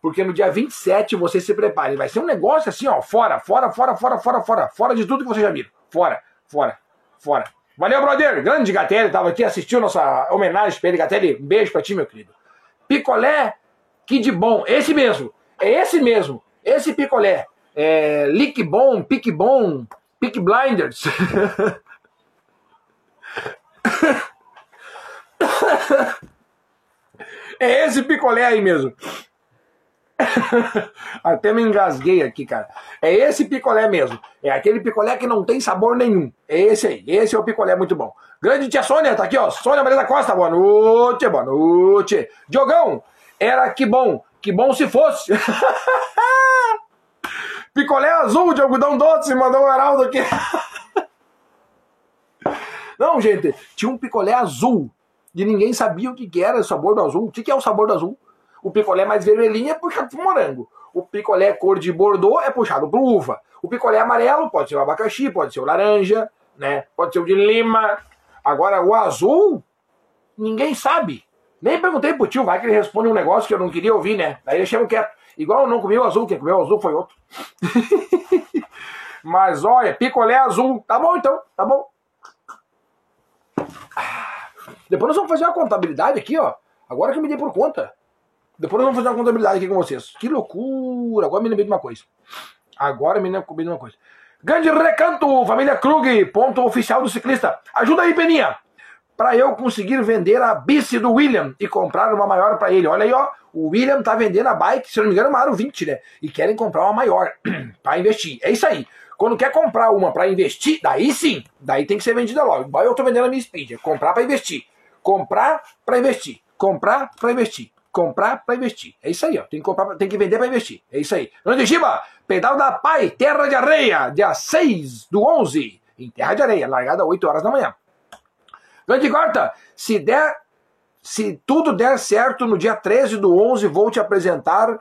Porque no dia 27 você se prepare. Vai ser um negócio assim, ó. Fora, fora, fora, fora, fora, fora. Fora de tudo que você já viu. Fora, fora, fora. Valeu, brother. Grande Gatelli, tava aqui, assistiu nossa homenagem pra ele. Gatelli, um beijo pra ti, meu querido. Picolé, que de bom. Esse mesmo. É esse mesmo. Esse picolé. É, Lick bom, pique bom, pique blinders. é esse picolé aí mesmo. Até me engasguei aqui, cara. É esse picolé mesmo. É aquele picolé que não tem sabor nenhum. É esse aí. Esse é o picolé muito bom. Grande tia Sônia, tá aqui, ó. Sônia Maria da Costa, boa noite, boa noite. Diogão, era que bom. Que bom se fosse. picolé azul de algodão doce, mandou o Heraldo aqui. não, gente, tinha um picolé azul. E ninguém sabia o que era o sabor do azul. O que é o sabor do azul? O picolé mais vermelhinho é puxado pro morango. O picolé cor de bordô é puxado pro uva. O picolé amarelo pode ser o abacaxi, pode ser o laranja, né? Pode ser o de lima. Agora, o azul, ninguém sabe. Nem perguntei pro tio, vai que ele responde um negócio que eu não queria ouvir, né? Daí chama quieto. Igual não comi o azul, quem comeu o azul foi outro. Mas olha, picolé azul. Tá bom então, tá bom. Depois nós vamos fazer uma contabilidade aqui, ó. Agora que eu me dei por conta. Depois nós vamos fazer uma contabilidade aqui com vocês. Que loucura! Agora me lembrei de uma coisa. Agora me lembrei de uma coisa. Grande recanto, família Krug, ponto oficial do ciclista. Ajuda aí, Peninha. Para eu conseguir vender a bici do William e comprar uma maior para ele. Olha aí, ó. O William tá vendendo a bike, se não me engano, uma Aro 20, né? E querem comprar uma maior para investir. É isso aí. Quando quer comprar uma para investir, daí sim, daí tem que ser vendida logo. Igual eu tô vendendo a minha Speed, é comprar para investir. Comprar para investir. Comprar para investir comprar para investir. É isso aí, ó. Tem que comprar, tem que vender para investir. É isso aí. Grande Giba, pedal da Pai, Terra de Areia, dia 6 do 11, em Terra de Areia, largada 8 horas da manhã. Grande Gorta, se der, se tudo der certo no dia 13 do 11, vou te apresentar,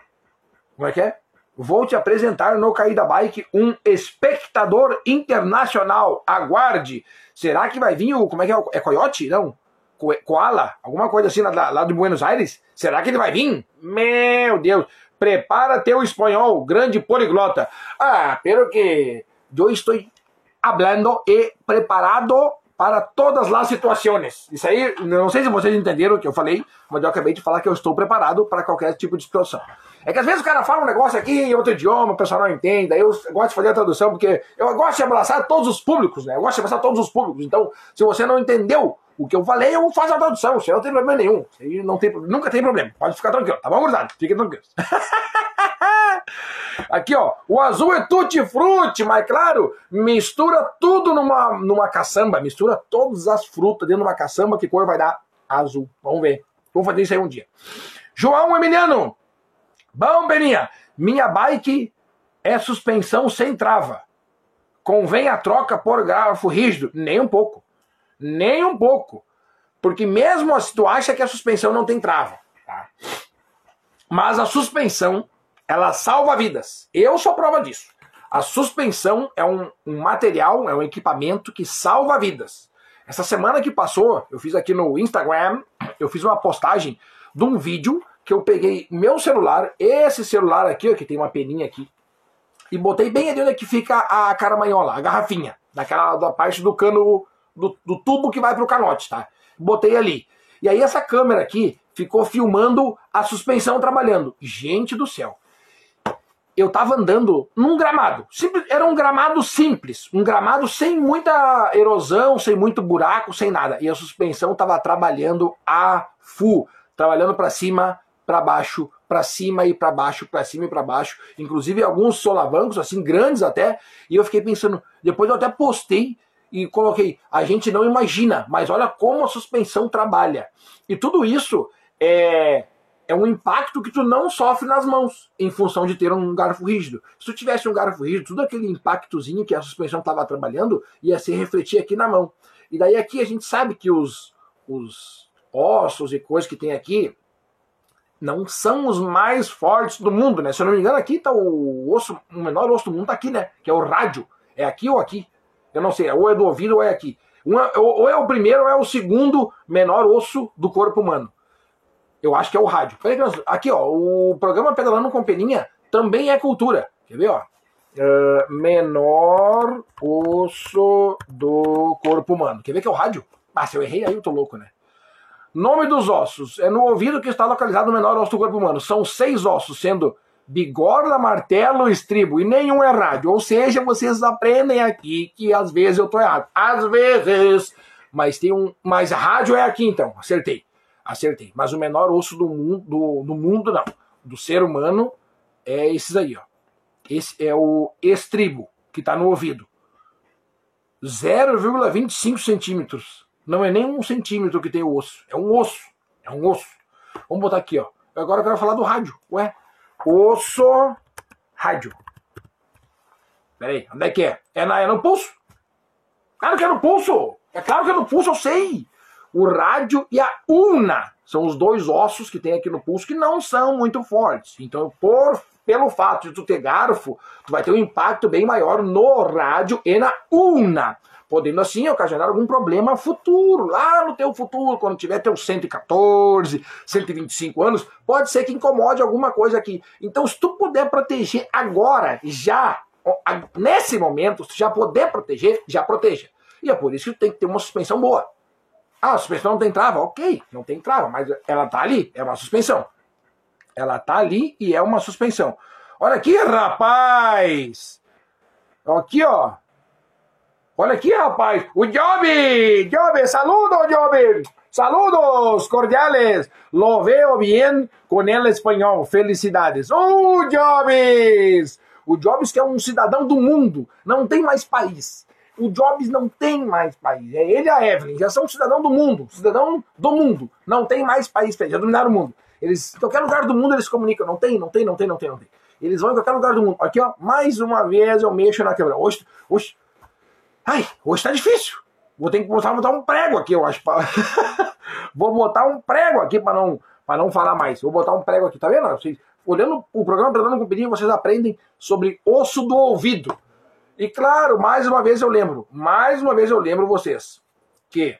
como é que é? Vou te apresentar no Caída Bike um espectador internacional. Aguarde. Será que vai vir o, como é que é? É Coyote? Não. Koala, alguma coisa assim lá, lá de Buenos Aires? Será que ele vai vir? Meu Deus, prepara teu espanhol, grande poliglota. Ah, pero que eu estou hablando e preparado para todas as situações. Isso aí, não sei se vocês entenderam o que eu falei, mas eu acabei de falar que eu estou preparado para qualquer tipo de situação. É que às vezes o cara fala um negócio aqui em outro idioma, o pessoal não entende, aí eu gosto de fazer a tradução, porque eu gosto de abraçar todos os públicos, né? Eu gosto de abraçar todos os públicos. Então, se você não entendeu o que eu falei, eu faço a tradução, você não tem problema nenhum. Não tem, nunca tem problema. Pode ficar tranquilo, tá bom, gurizada? Fiquem tranquilos. Aqui, ó, o azul é tutti-frutti, mas claro, mistura tudo numa, numa caçamba, mistura todas as frutas dentro de uma caçamba, que cor vai dar? Azul. Vamos ver. Vamos fazer isso aí um dia. João Emiliano. Bom, Beninha, minha bike é suspensão sem trava. Convém a troca por garfo rígido? Nem um pouco. Nem um pouco. Porque mesmo se tu acha que a suspensão não tem trava, tá? mas a suspensão ela salva vidas. Eu sou prova disso. A suspensão é um, um material, é um equipamento que salva vidas. Essa semana que passou, eu fiz aqui no Instagram, eu fiz uma postagem de um vídeo que eu peguei meu celular, esse celular aqui, ó, que tem uma peninha aqui, e botei bem ali onde que fica a caramanhola, a garrafinha, daquela da parte do cano, do, do tubo que vai pro canote, tá? Botei ali. E aí essa câmera aqui ficou filmando a suspensão trabalhando. Gente do céu eu estava andando num gramado. Simples, era um gramado simples, um gramado sem muita erosão, sem muito buraco, sem nada. E a suspensão estava trabalhando a full, trabalhando para cima, para baixo, para cima e para baixo, para cima e para baixo. Inclusive alguns solavancos assim grandes até. E eu fiquei pensando, depois eu até postei e coloquei, a gente não imagina, mas olha como a suspensão trabalha. E tudo isso é é um impacto que tu não sofre nas mãos, em função de ter um garfo rígido. Se tu tivesse um garfo rígido, tudo aquele impactozinho que a suspensão estava trabalhando ia se refletir aqui na mão. E daí aqui a gente sabe que os, os ossos e coisas que tem aqui não são os mais fortes do mundo, né? Se eu não me engano, aqui tá o osso, o menor osso do mundo tá aqui, né? Que é o rádio. É aqui ou aqui? Eu não sei, ou é do ouvido ou é aqui. Uma, ou é o primeiro ou é o segundo menor osso do corpo humano. Eu acho que é o rádio. Aqui, ó, o programa Pedalando com Peninha também é cultura. Quer ver, ó? Uh, menor osso do corpo humano. Quer ver que é o rádio? Ah, se eu errei aí eu tô louco, né? Nome dos ossos. É no ouvido que está localizado o menor osso do corpo humano. São seis ossos, sendo bigorna, martelo, estribo. E nenhum é rádio. Ou seja, vocês aprendem aqui que às vezes eu tô errado. Às vezes. Mas tem um. Mas rádio é aqui então. Acertei. Acertei. Mas o menor osso do mundo, do, do mundo não. Do ser humano é esses aí, ó. Esse é o estribo, que está no ouvido. 0,25 centímetros. Não é nem um centímetro que tem o osso. É um osso. É um osso. Vamos botar aqui, ó. Agora eu quero falar do rádio. Ué, osso, rádio. Peraí, onde é que é? É, na, é no pulso? Claro que é no pulso. É claro que é no pulso, eu sei. O rádio e a una são os dois ossos que tem aqui no pulso que não são muito fortes. Então, por pelo fato de tu ter garfo, tu vai ter um impacto bem maior no rádio e na una podendo assim ocasionar algum problema futuro, lá no teu futuro, quando tiver teus 114, 125 anos, pode ser que incomode alguma coisa aqui. Então, se tu puder proteger agora, já, nesse momento, se já puder proteger, já proteja. E é por isso que tu tem que ter uma suspensão boa. Ah, a suspensão não tem trava? Ok, não tem trava, mas ela tá ali, é uma suspensão. Ela tá ali e é uma suspensão. Olha aqui, rapaz! Aqui, ó. Olha aqui, rapaz. O Job. Job, saludo, Job. Saludos cordiales. Lo veo bien con el espanhol. Felicidades. Oh, Jobs! O Jobs que é um cidadão do mundo. Não tem mais país. O Jobs não tem mais país. É ele e a Evelyn. Já são cidadão do mundo. Cidadão do mundo. Não tem mais país. Já dominaram o mundo. Eles, em qualquer lugar do mundo eles comunicam. Não tem, não tem, não tem, não tem, não tem. Eles vão em qualquer lugar do mundo. Aqui, ó. Mais uma vez eu mexo na quebra. Hoje, hoje, Ai, hoje tá difícil. Vou ter que botar, botar um prego aqui, eu acho. Vou botar um prego aqui para não, pra não falar mais. Vou botar um prego aqui, tá vendo? Vocês, olhando o programa Treinando com Perigo, vocês aprendem sobre osso do ouvido. E claro, mais uma vez eu lembro, mais uma vez eu lembro vocês que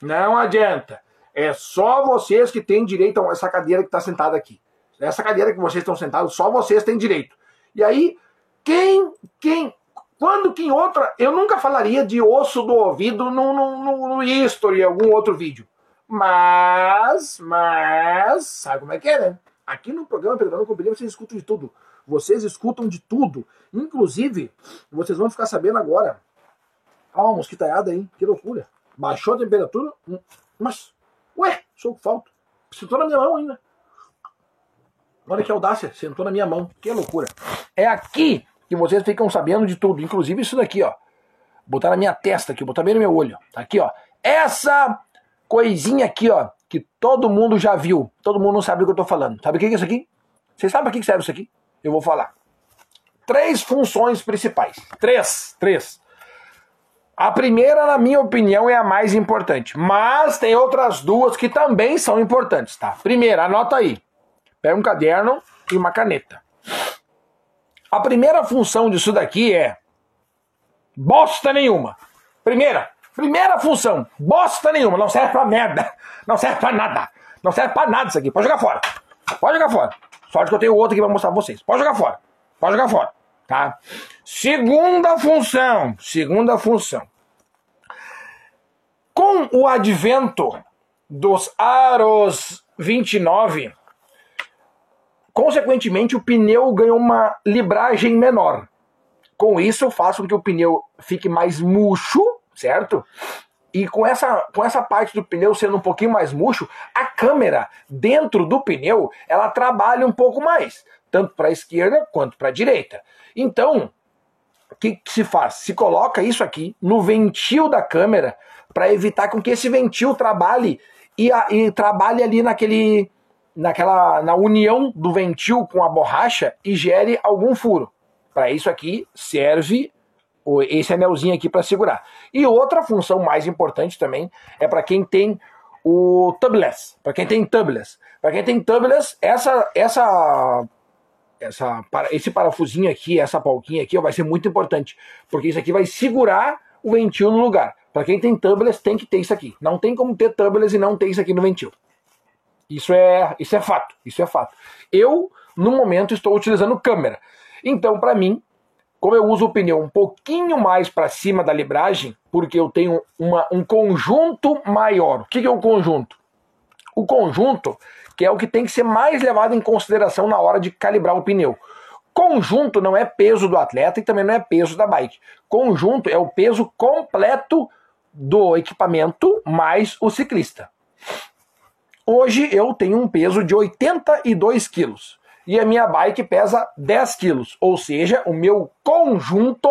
não adianta. É só vocês que têm direito a essa cadeira que está sentada aqui. Essa cadeira que vocês estão sentados, só vocês têm direito. E aí, quem, quem quando que em outra. Eu nunca falaria de osso do ouvido no, no, no, no history, algum outro vídeo. Mas, mas, sabe como é que é, né? Aqui no programa Pedrão com vocês escutam de tudo. Vocês escutam de tudo. Inclusive, vocês vão ficar sabendo agora. Ah, uma mosquitaiada aí, que loucura. Baixou a temperatura, hum, mas, ué, sou falta. Sentou na minha mão ainda. Olha que audácia, sentou na minha mão. Que loucura. É aqui que vocês ficam sabendo de tudo, inclusive isso daqui, ó. Botar na minha testa aqui, botar bem no meu olho. Tá aqui, ó. Essa coisinha aqui, ó, que todo mundo já viu. Todo mundo não sabe do que eu tô falando. Sabe o que é isso aqui? Vocês sabem para que serve isso aqui? Eu vou falar. Três funções principais. Três, três. A primeira, na minha opinião, é a mais importante. Mas tem outras duas que também são importantes, tá? Primeira, anota aí. Pega um caderno e uma caneta. A primeira função disso daqui é bosta nenhuma. Primeira, primeira função, bosta nenhuma, não serve pra merda, não serve pra nada, não serve pra nada isso aqui, pode jogar fora, pode jogar fora. Sorte que eu tenho outro aqui pra mostrar pra vocês, pode jogar fora, pode jogar fora, tá? Segunda função, segunda função. Com o advento dos aros 29, Consequentemente, o pneu ganha uma libragem menor. Com isso, eu faço com que o pneu fique mais murcho, certo? E com essa, com essa parte do pneu sendo um pouquinho mais murcho, a câmera dentro do pneu ela trabalha um pouco mais, tanto para a esquerda quanto para a direita. Então, o que, que, se faz? Se coloca isso aqui no ventil da câmera para evitar com que esse ventil trabalhe e, a, e trabalhe ali naquele naquela na união do ventil com a borracha e gere algum furo. Para isso aqui serve esse anelzinho aqui para segurar. E outra função mais importante também é para quem tem o tubeless, para quem tem tubeless. Para quem tem tubeless, essa essa essa esse parafusinho aqui, essa palquinha aqui, ó, vai ser muito importante, porque isso aqui vai segurar o ventil no lugar. Para quem tem tubeless, tem que ter isso aqui. Não tem como ter tubeless e não ter isso aqui no ventil. Isso é, isso é fato, isso é fato. Eu, no momento, estou utilizando câmera. Então, para mim, como eu uso o pneu um pouquinho mais para cima da libragem, porque eu tenho uma, um conjunto maior. O que, que é um conjunto? O conjunto, que é o que tem que ser mais levado em consideração na hora de calibrar o pneu. Conjunto não é peso do atleta e também não é peso da bike. Conjunto é o peso completo do equipamento mais o ciclista. Hoje eu tenho um peso de 82 quilos e a minha bike pesa 10 quilos, ou seja, o meu conjunto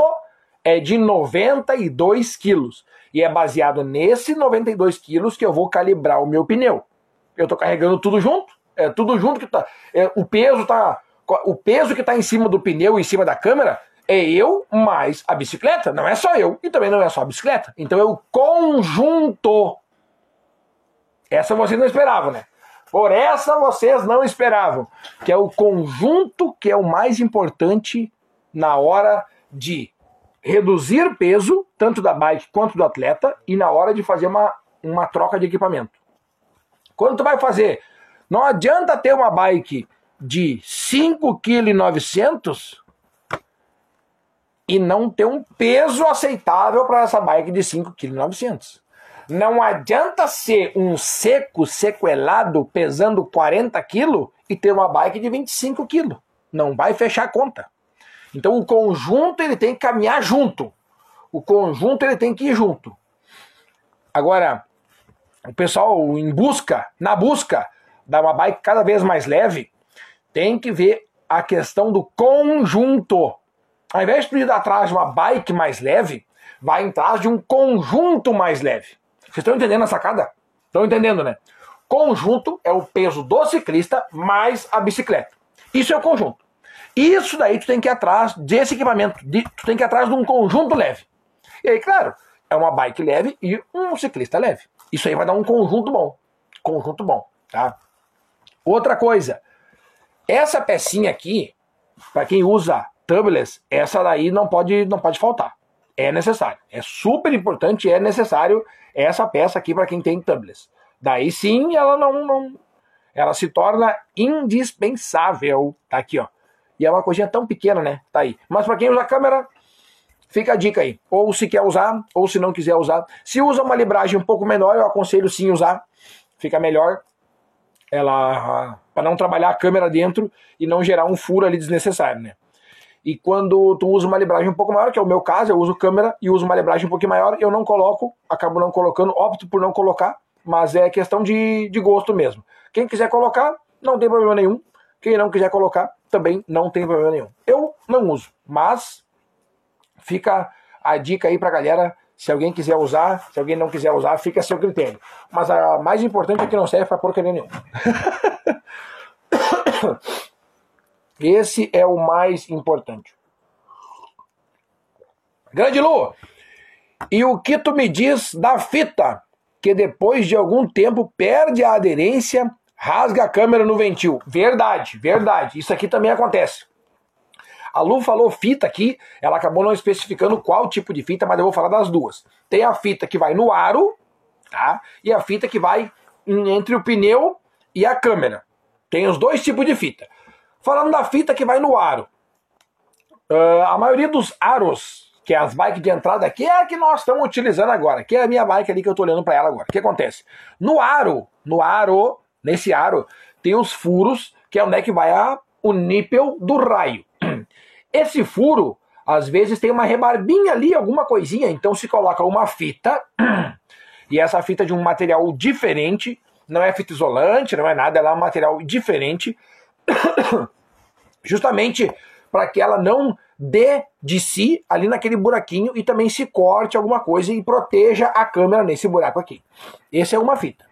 é de 92 quilos. E é baseado nesse 92 quilos que eu vou calibrar o meu pneu. Eu estou carregando tudo junto, é tudo junto que tá. É, o peso tá. O peso que está em cima do pneu em cima da câmera é eu mais a bicicleta. Não é só eu e também não é só a bicicleta. Então é o conjunto. Essa vocês não esperavam, né? Por essa vocês não esperavam, que é o conjunto que é o mais importante na hora de reduzir peso, tanto da bike quanto do atleta, e na hora de fazer uma, uma troca de equipamento. Quando tu vai fazer, não adianta ter uma bike de 5,9 kg e não ter um peso aceitável para essa bike de 5,9 kg. Não adianta ser um seco, sequelado, pesando 40 quilos e ter uma bike de 25 quilos. Não vai fechar a conta. Então o conjunto ele tem que caminhar junto. O conjunto ele tem que ir junto. Agora, o pessoal em busca, na busca da uma bike cada vez mais leve, tem que ver a questão do conjunto. Ao invés de ir atrás de uma bike mais leve, vai atrás de um conjunto mais leve. Vocês estão entendendo a sacada? Estão entendendo, né? Conjunto é o peso do ciclista mais a bicicleta. Isso é o conjunto. Isso daí tu tem que ir atrás desse equipamento, de, tu tem que ir atrás de um conjunto leve. E aí, claro, é uma bike leve e um ciclista leve. Isso aí vai dar um conjunto bom. Conjunto bom, tá? Outra coisa, essa pecinha aqui, para quem usa tubeless, essa daí não pode, não pode faltar. É necessário. É super importante, é necessário essa peça aqui para quem tem tubeless. Daí sim ela não, não ela se torna indispensável. Tá aqui, ó. E é uma coisinha tão pequena, né? Tá aí. Mas para quem usa câmera, fica a dica aí. Ou se quer usar, ou se não quiser usar. Se usa uma libragem um pouco menor, eu aconselho sim usar. Fica melhor. Ela para não trabalhar a câmera dentro e não gerar um furo ali desnecessário, né? E quando tu usa uma libragem um pouco maior, que é o meu caso, eu uso câmera e uso uma libragem um pouquinho maior, eu não coloco, acabo não colocando, opto por não colocar, mas é questão de, de gosto mesmo. Quem quiser colocar, não tem problema nenhum. Quem não quiser colocar, também não tem problema nenhum. Eu não uso, mas fica a dica aí pra galera. Se alguém quiser usar, se alguém não quiser usar, fica a seu critério. Mas a mais importante é que não serve pra porcaria nenhuma. Esse é o mais importante. Grande Lu, e o que tu me diz da fita que depois de algum tempo perde a aderência, rasga a câmera no ventil? Verdade, verdade. Isso aqui também acontece. A Lu falou fita aqui, ela acabou não especificando qual tipo de fita, mas eu vou falar das duas. Tem a fita que vai no aro, tá? E a fita que vai entre o pneu e a câmera. Tem os dois tipos de fita. Falando da fita que vai no aro. Uh, a maioria dos aros, que é as bikes de entrada aqui, é a que nós estamos utilizando agora, que é a minha bike ali que eu estou olhando para ela agora. O que acontece? No aro, no aro, nesse aro, tem os furos, que é onde é que vai a, o nípel do raio. Esse furo, às vezes, tem uma rebarbinha ali, alguma coisinha, então se coloca uma fita, e essa fita de um material diferente, não é fita isolante, não é nada, ela é um material diferente, justamente para que ela não dê de si ali naquele buraquinho e também se corte alguma coisa e proteja a câmera nesse buraco aqui. Essa é uma fita.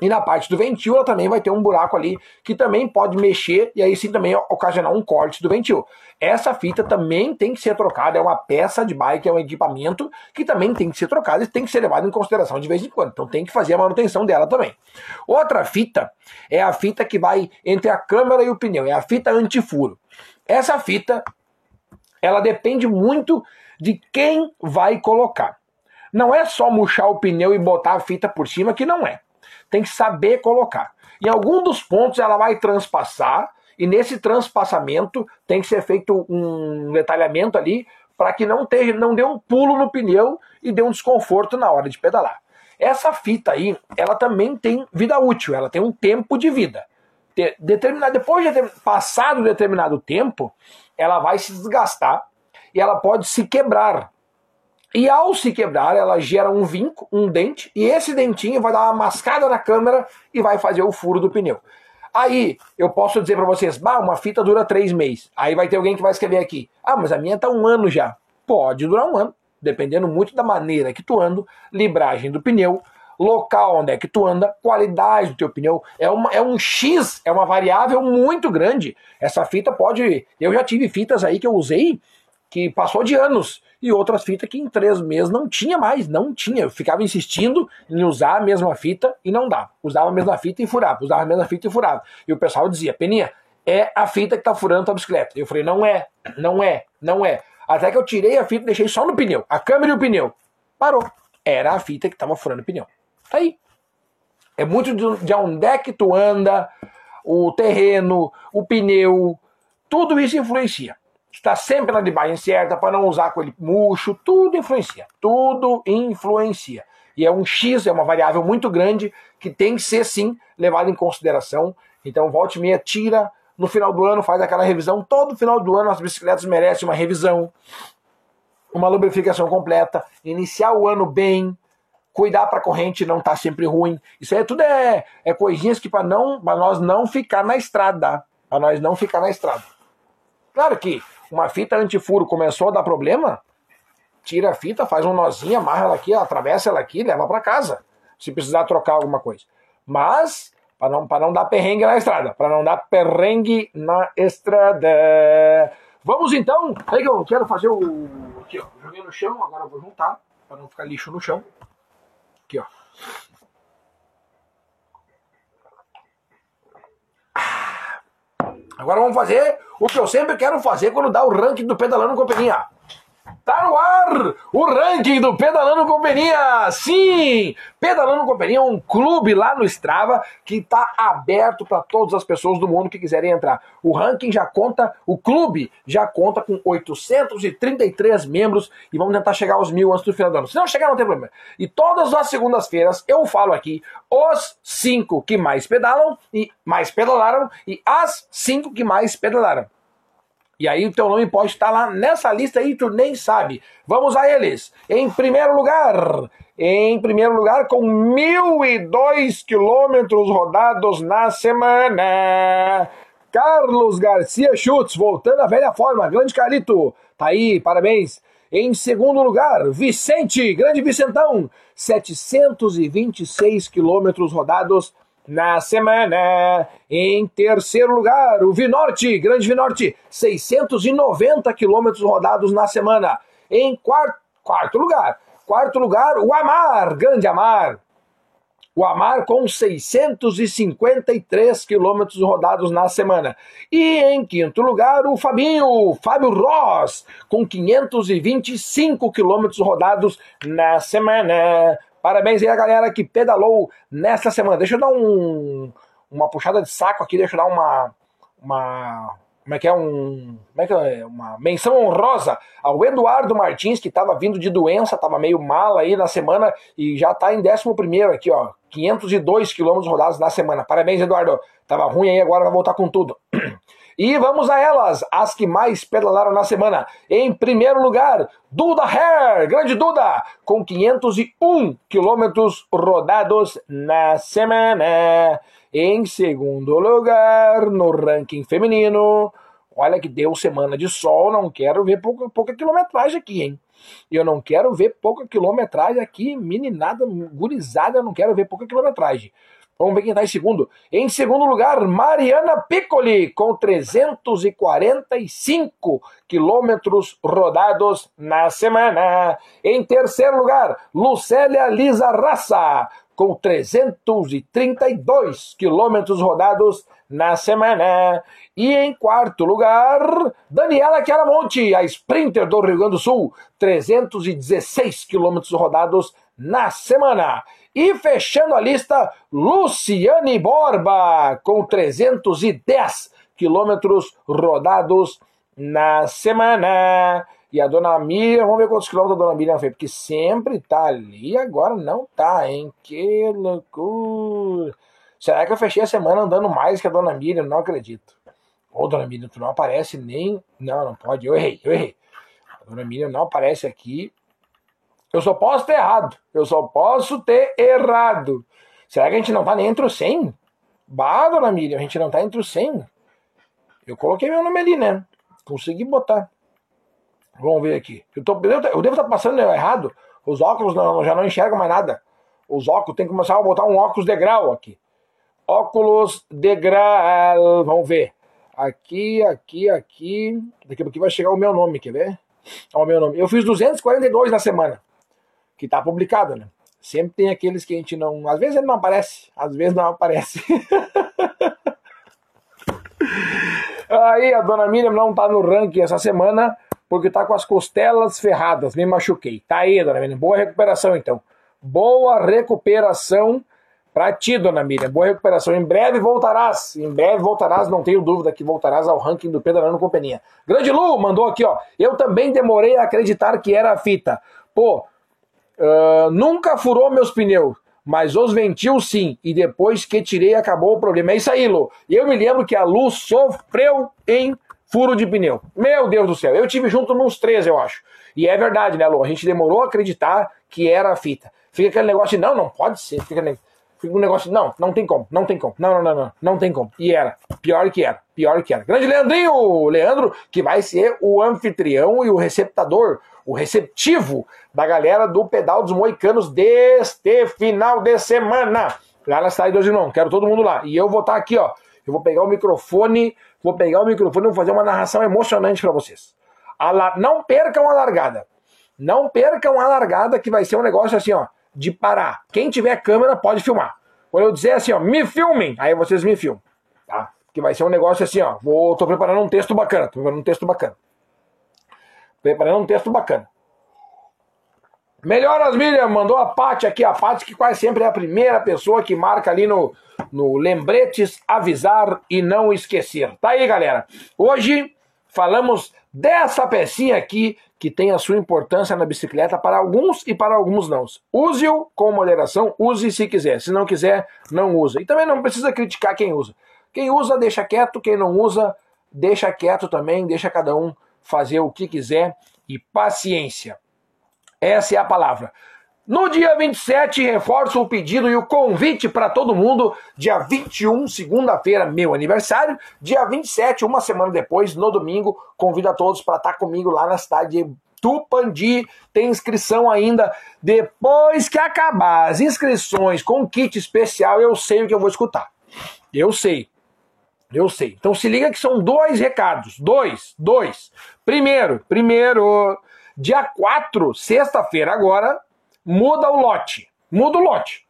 E na parte do ventil ela também vai ter um buraco ali que também pode mexer e aí sim também ocasionar um corte do ventil. Essa fita também tem que ser trocada, é uma peça de bike, é um equipamento que também tem que ser trocado e tem que ser levado em consideração de vez em quando. Então tem que fazer a manutenção dela também. Outra fita é a fita que vai entre a câmera e o pneu, é a fita antifuro. Essa fita, ela depende muito de quem vai colocar. Não é só murchar o pneu e botar a fita por cima, que não é tem que saber colocar. Em algum dos pontos ela vai transpassar, e nesse transpassamento tem que ser feito um detalhamento ali para que não, tenha, não dê um pulo no pneu e dê um desconforto na hora de pedalar. Essa fita aí, ela também tem vida útil, ela tem um tempo de vida. Determinado, depois de ter passado determinado tempo, ela vai se desgastar e ela pode se quebrar. E ao se quebrar, ela gera um vinco, um dente, e esse dentinho vai dar uma mascada na câmera e vai fazer o furo do pneu. Aí eu posso dizer para vocês, bah, uma fita dura três meses. Aí vai ter alguém que vai escrever aqui, ah, mas a minha tá um ano já. Pode durar um ano, dependendo muito da maneira que tu anda, libragem do pneu, local onde é que tu anda, qualidade do teu pneu. É, uma, é um X, é uma variável muito grande. Essa fita pode. Eu já tive fitas aí que eu usei que passou de anos e outras fitas que em três meses não tinha mais, não tinha. Eu ficava insistindo em usar a mesma fita e não dava. Usava a mesma fita e furava, usava a mesma fita e furava. E o pessoal dizia, Peninha, é a fita que tá furando tua bicicleta. Eu falei, não é, não é, não é. Até que eu tirei a fita e deixei só no pneu, a câmera e o pneu. Parou. Era a fita que tava furando o pneu. Tá aí. É muito de onde é que tu anda, o terreno, o pneu, tudo isso influencia está sempre na debaixo certa para não usar com ele murcho, tudo influencia, tudo influencia. E é um X, é uma variável muito grande que tem que ser sim levada em consideração. Então, volte e meia, tira no final do ano, faz aquela revisão. Todo final do ano as bicicletas merecem uma revisão, uma lubrificação completa, iniciar o ano bem, cuidar para a corrente não estar tá sempre ruim. Isso aí tudo é, é coisinhas que para não, para nós não ficar na estrada, para nós não ficar na estrada. Claro que uma fita antifuro começou a dar problema, tira a fita, faz um nozinho, amarra ela aqui, atravessa ela aqui, leva para casa, se precisar trocar alguma coisa. Mas para não, não dar perrengue na estrada, para não dar perrengue na estrada. Vamos então, aí que eu quero fazer o aqui, ó, joguei no chão, agora eu vou juntar para não ficar lixo no chão. Aqui, ó. Agora vamos fazer o que eu sempre quero fazer quando dá o ranking do Pedalando Companhia. Tá no ar o ranking do Pedalando Companhia. Sim, Pedalando Companhia é um clube lá no Strava que está aberto para todas as pessoas do mundo que quiserem entrar. O ranking já conta, o clube já conta com 833 membros e vamos tentar chegar aos mil antes do final do ano. Se não chegar, não tem problema. E todas as segundas-feiras eu falo aqui os cinco que mais pedalam e mais pedalaram e as cinco que mais pedalaram. E aí o teu nome pode estar lá nessa lista aí, tu nem sabe. Vamos a eles. Em primeiro lugar, em primeiro lugar, com 1.002 quilômetros rodados na semana. Carlos Garcia Schutz, voltando à velha forma. Grande Carito, tá aí, parabéns. Em segundo lugar, Vicente, grande Vicentão, 726 quilômetros rodados na semana. Em terceiro lugar, o Vinorte, Grande Vinorte, 690 quilômetros rodados na semana. Em quarto, quarto lugar, quarto lugar, o Amar, Grande Amar. O Amar com 653 quilômetros rodados na semana. E em quinto lugar, o Fabinho, Fábio Ross, com 525 quilômetros rodados na semana. Parabéns aí a galera que pedalou nesta semana. Deixa eu dar um, uma puxada de saco aqui, deixa eu dar uma. uma como é que é um. Como é que é? Uma menção honrosa ao Eduardo Martins, que estava vindo de doença, estava meio mal aí na semana e já está em 11 aqui, ó. 502 quilômetros rodados na semana. Parabéns, Eduardo. Tava ruim aí, agora vai voltar com tudo. E vamos a elas, as que mais pedalaram na semana. Em primeiro lugar, Duda Hair, grande Duda, com 501 quilômetros rodados na semana. Em segundo lugar, no ranking feminino, olha que deu semana de sol, não quero ver pouca, pouca quilometragem aqui, hein? Eu não quero ver pouca quilometragem aqui, meninada, gurizada, não quero ver pouca quilometragem. Vamos ver quem está em segundo. Em segundo lugar, Mariana Piccoli, com 345 quilômetros rodados na semana. Em terceiro lugar, Lucélia Lisa Raça, com 332 quilômetros rodados na semana. E em quarto lugar, Daniela Chiaramonte, a sprinter do Rio Grande do Sul, 316 quilômetros rodados na semana. E fechando a lista, Luciane Borba, com 310 quilômetros rodados na semana. E a dona Miriam, vamos ver quantos quilômetros a dona Miriam fez, porque sempre tá ali, agora não tá, hein? Que loucura! Será que eu fechei a semana andando mais que a dona Miriam? Não acredito. Ô, dona Miriam, tu não aparece nem. Não, não pode, eu errei, eu errei. A dona Miriam não aparece aqui. Eu só posso ter errado. Eu só posso ter errado. Será que a gente não tá nem entre os 100? Bah, dona Miriam, a gente não tá entre os 100. Eu coloquei meu nome ali, né? Consegui botar. Vamos ver aqui. Eu, tô, eu devo estar tá passando errado. Os óculos não, já não enxergam mais nada. Os óculos, tem que começar a botar um óculos de grau aqui. Óculos de grau. Vamos ver. Aqui, aqui, aqui. Daqui a pouco vai chegar o meu nome, quer ver? Olha o meu nome. Eu fiz 242 na semana. Que tá publicado, né? Sempre tem aqueles que a gente não. Às vezes ele não aparece, às vezes não aparece. Aí a dona Miriam não tá no ranking essa semana porque tá com as costelas ferradas, me machuquei. Tá aí, dona Miriam. Boa recuperação, então. Boa recuperação pra ti, dona Miriam. Boa recuperação. Em breve voltarás. Em breve voltarás, não tenho dúvida que voltarás ao ranking do Pedalando Companhia. Grande Lu mandou aqui, ó. Eu também demorei a acreditar que era a fita. Pô, uh, nunca furou meus pneus mas os ventil sim, e depois que tirei acabou o problema. É isso aí, Lu. Eu me lembro que a Lu sofreu em furo de pneu. Meu Deus do céu, eu tive junto nos três, eu acho. E é verdade, né, Lu? A gente demorou a acreditar que era a fita. Fica aquele negócio de, não, não pode ser. Fica, fica um negócio não, não tem como, não tem como. Não, não, não, não, não tem como. E era. Pior que era, pior que era. Grande Leandrinho, Leandro, que vai ser o anfitrião e o receptador, o receptivo da galera do Pedal dos Moicanos deste final de semana. Lá na cidade do Irmão, quero todo mundo lá. E eu vou estar aqui, ó. Eu vou pegar o microfone Vou pegar o microfone e vou fazer uma narração emocionante para vocês. La... Não percam a largada. Não percam a largada, que vai ser um negócio assim, ó, de parar. Quem tiver câmera pode filmar. Quando eu dizer assim, ó, me filmem, aí vocês me filmam, tá? Que vai ser um negócio assim, ó. Vou, tô preparando um texto bacana, tô preparando um texto bacana. Preparando um texto bacana. Melhoras, Miriam, mandou a Paty aqui, a Paty que quase sempre é a primeira pessoa que marca ali no, no lembretes, avisar e não esquecer. Tá aí, galera. Hoje falamos dessa pecinha aqui que tem a sua importância na bicicleta para alguns e para alguns não. Use-o com moderação, use se quiser. Se não quiser, não usa. E também não precisa criticar quem usa. Quem usa, deixa quieto. Quem não usa, deixa quieto também. Deixa cada um fazer o que quiser. E paciência. Essa é a palavra. No dia 27, reforço o pedido e o convite para todo mundo. Dia 21, segunda-feira, meu aniversário. Dia 27, uma semana depois, no domingo, convido a todos para estar tá comigo lá na cidade de Tupandi. Tem inscrição ainda. Depois que acabar as inscrições com kit especial, eu sei o que eu vou escutar. Eu sei. Eu sei. Então se liga que são dois recados. Dois. Dois. Primeiro, primeiro, dia 4, sexta-feira agora, muda o lote. Muda o lote.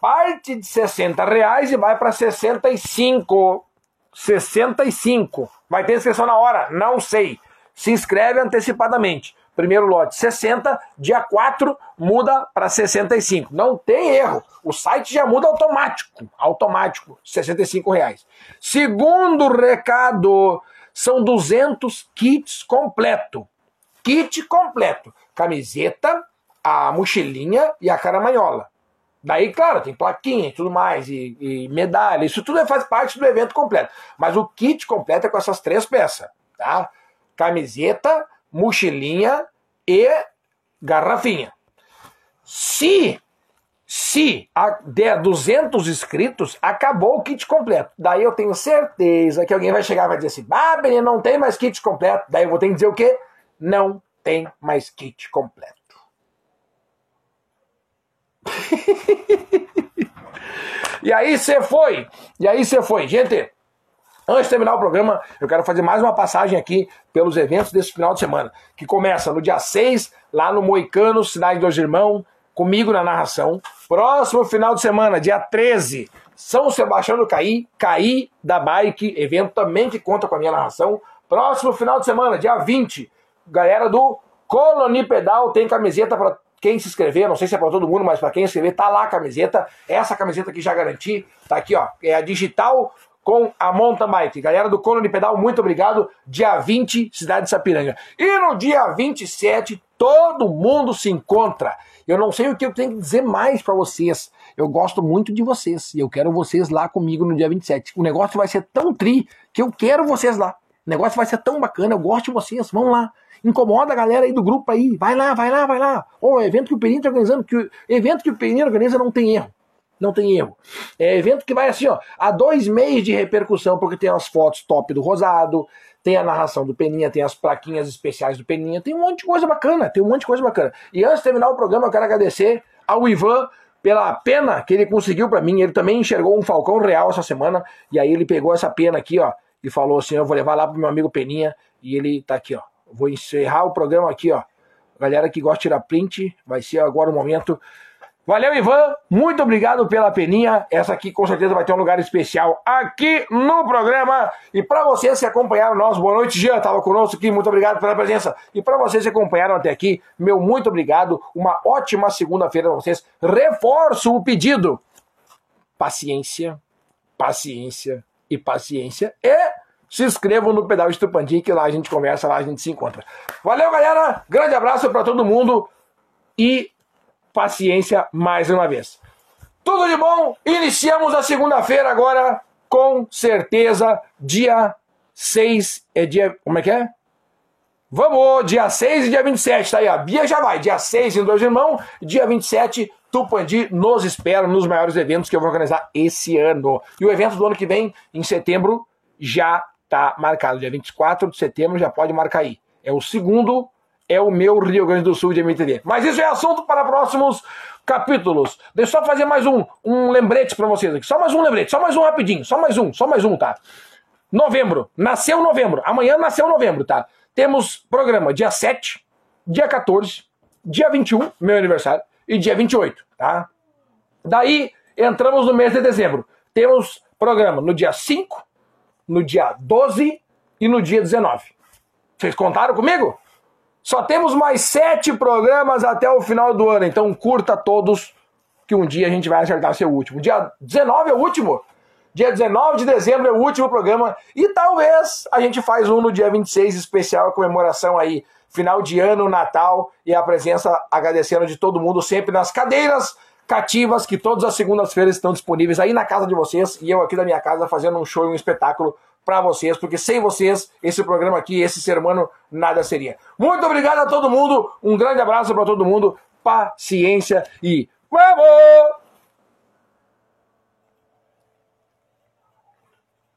Parte de 60 reais e vai para 65. 65. Vai ter inscrição na hora? Não sei. Se inscreve antecipadamente. Primeiro lote 60, dia 4 muda para 65. Não tem erro. O site já muda automático. Automático. 65 reais. Segundo recado, são 200 kits completo. Kit completo. Camiseta, a mochilinha e a caramanhola. Daí, claro, tem plaquinha e tudo mais, e, e, medalha, isso tudo faz parte do evento completo. Mas o kit completo é com essas três peças, tá? Camiseta, mochilinha e garrafinha. Se, se der 200 inscritos, acabou o kit completo. Daí eu tenho certeza que alguém vai chegar e vai dizer assim, ah, não tem mais kit completo. Daí eu vou ter que dizer o quê? Não tem mais kit completo. E aí você foi. E aí você foi. Gente, Antes de terminar o programa, eu quero fazer mais uma passagem aqui pelos eventos desse final de semana, que começa no dia 6, lá no Moicano, Cidade dos Irmãos, comigo na narração. Próximo final de semana, dia 13, São Sebastião do Caí, Caí da Bike, evento também que conta com a minha narração. Próximo final de semana, dia 20, galera do Coloni Pedal tem camiseta para quem se inscrever, não sei se é para todo mundo, mas para quem se inscrever, tá lá a camiseta. Essa camiseta que já garanti, tá aqui, ó, é a digital com a mountain bike. Galera do Colony Pedal, muito obrigado. Dia 20, cidade de Sapiranga. E no dia 27, todo mundo se encontra. Eu não sei o que eu tenho que dizer mais para vocês. Eu gosto muito de vocês e eu quero vocês lá comigo no dia 27. O negócio vai ser tão tri que eu quero vocês lá. O negócio vai ser tão bacana, eu gosto de vocês. Vamos lá. Incomoda a galera aí do grupo aí. Vai lá, vai lá, vai lá. Ô, evento que o Peninho tá organizando, que o evento que o Peninho organiza não tem erro não tem erro. É evento que vai assim, ó, há dois meses de repercussão, porque tem as fotos top do Rosado, tem a narração do Peninha, tem as plaquinhas especiais do Peninha, tem um monte de coisa bacana, tem um monte de coisa bacana. E antes de terminar o programa, eu quero agradecer ao Ivan pela pena que ele conseguiu para mim. Ele também enxergou um falcão real essa semana, e aí ele pegou essa pena aqui, ó, e falou assim: Eu vou levar lá pro meu amigo Peninha, e ele tá aqui, ó. Vou encerrar o programa aqui, ó. Galera que gosta de tirar print, vai ser agora o momento Valeu, Ivan. Muito obrigado pela peninha. Essa aqui com certeza vai ter um lugar especial aqui no programa. E para vocês que acompanharam nós, boa noite, Jean, estava conosco aqui. Muito obrigado pela presença. E para vocês que acompanharam até aqui, meu muito obrigado. Uma ótima segunda-feira para vocês. Reforço o pedido. Paciência, paciência e paciência. E se inscrevam no Pedal Estupandi, que lá a gente conversa, lá a gente se encontra. Valeu, galera. Grande abraço para todo mundo. E paciência mais uma vez. Tudo de bom? Iniciamos a segunda-feira agora, com certeza, dia 6. É dia. Como é que é? Vamos, dia 6 e dia 27, tá aí, a Bia já vai. Dia 6 em Dois Irmãos, dia 27, Tupandi nos espera nos maiores eventos que eu vou organizar esse ano. E o evento do ano que vem, em setembro, já tá marcado. Dia 24 de setembro já pode marcar aí. É o segundo é o meu Rio Grande do Sul de MTV. Mas isso é assunto para próximos capítulos. Deixa eu só fazer mais um, um lembrete para vocês aqui. Só mais um lembrete, só mais um rapidinho, só mais um, só mais um, tá? Novembro, nasceu novembro, amanhã nasceu novembro, tá? Temos programa dia 7, dia 14, dia 21, meu aniversário, e dia 28, tá? Daí entramos no mês de dezembro. Temos programa no dia 5, no dia 12 e no dia 19. Vocês contaram comigo? Só temos mais sete programas até o final do ano, então curta todos, que um dia a gente vai acertar seu último. Dia 19 é o último. Dia 19 de dezembro é o último programa. E talvez a gente faz um no dia 26, especial, comemoração aí. Final de ano, Natal e a presença agradecendo de todo mundo sempre nas cadeiras cativas que todas as segundas-feiras estão disponíveis aí na casa de vocês e eu aqui da minha casa fazendo um show e um espetáculo para vocês, porque sem vocês, esse programa aqui, esse ser humano, nada seria. Muito obrigado a todo mundo, um grande abraço para todo mundo, paciência e vamos!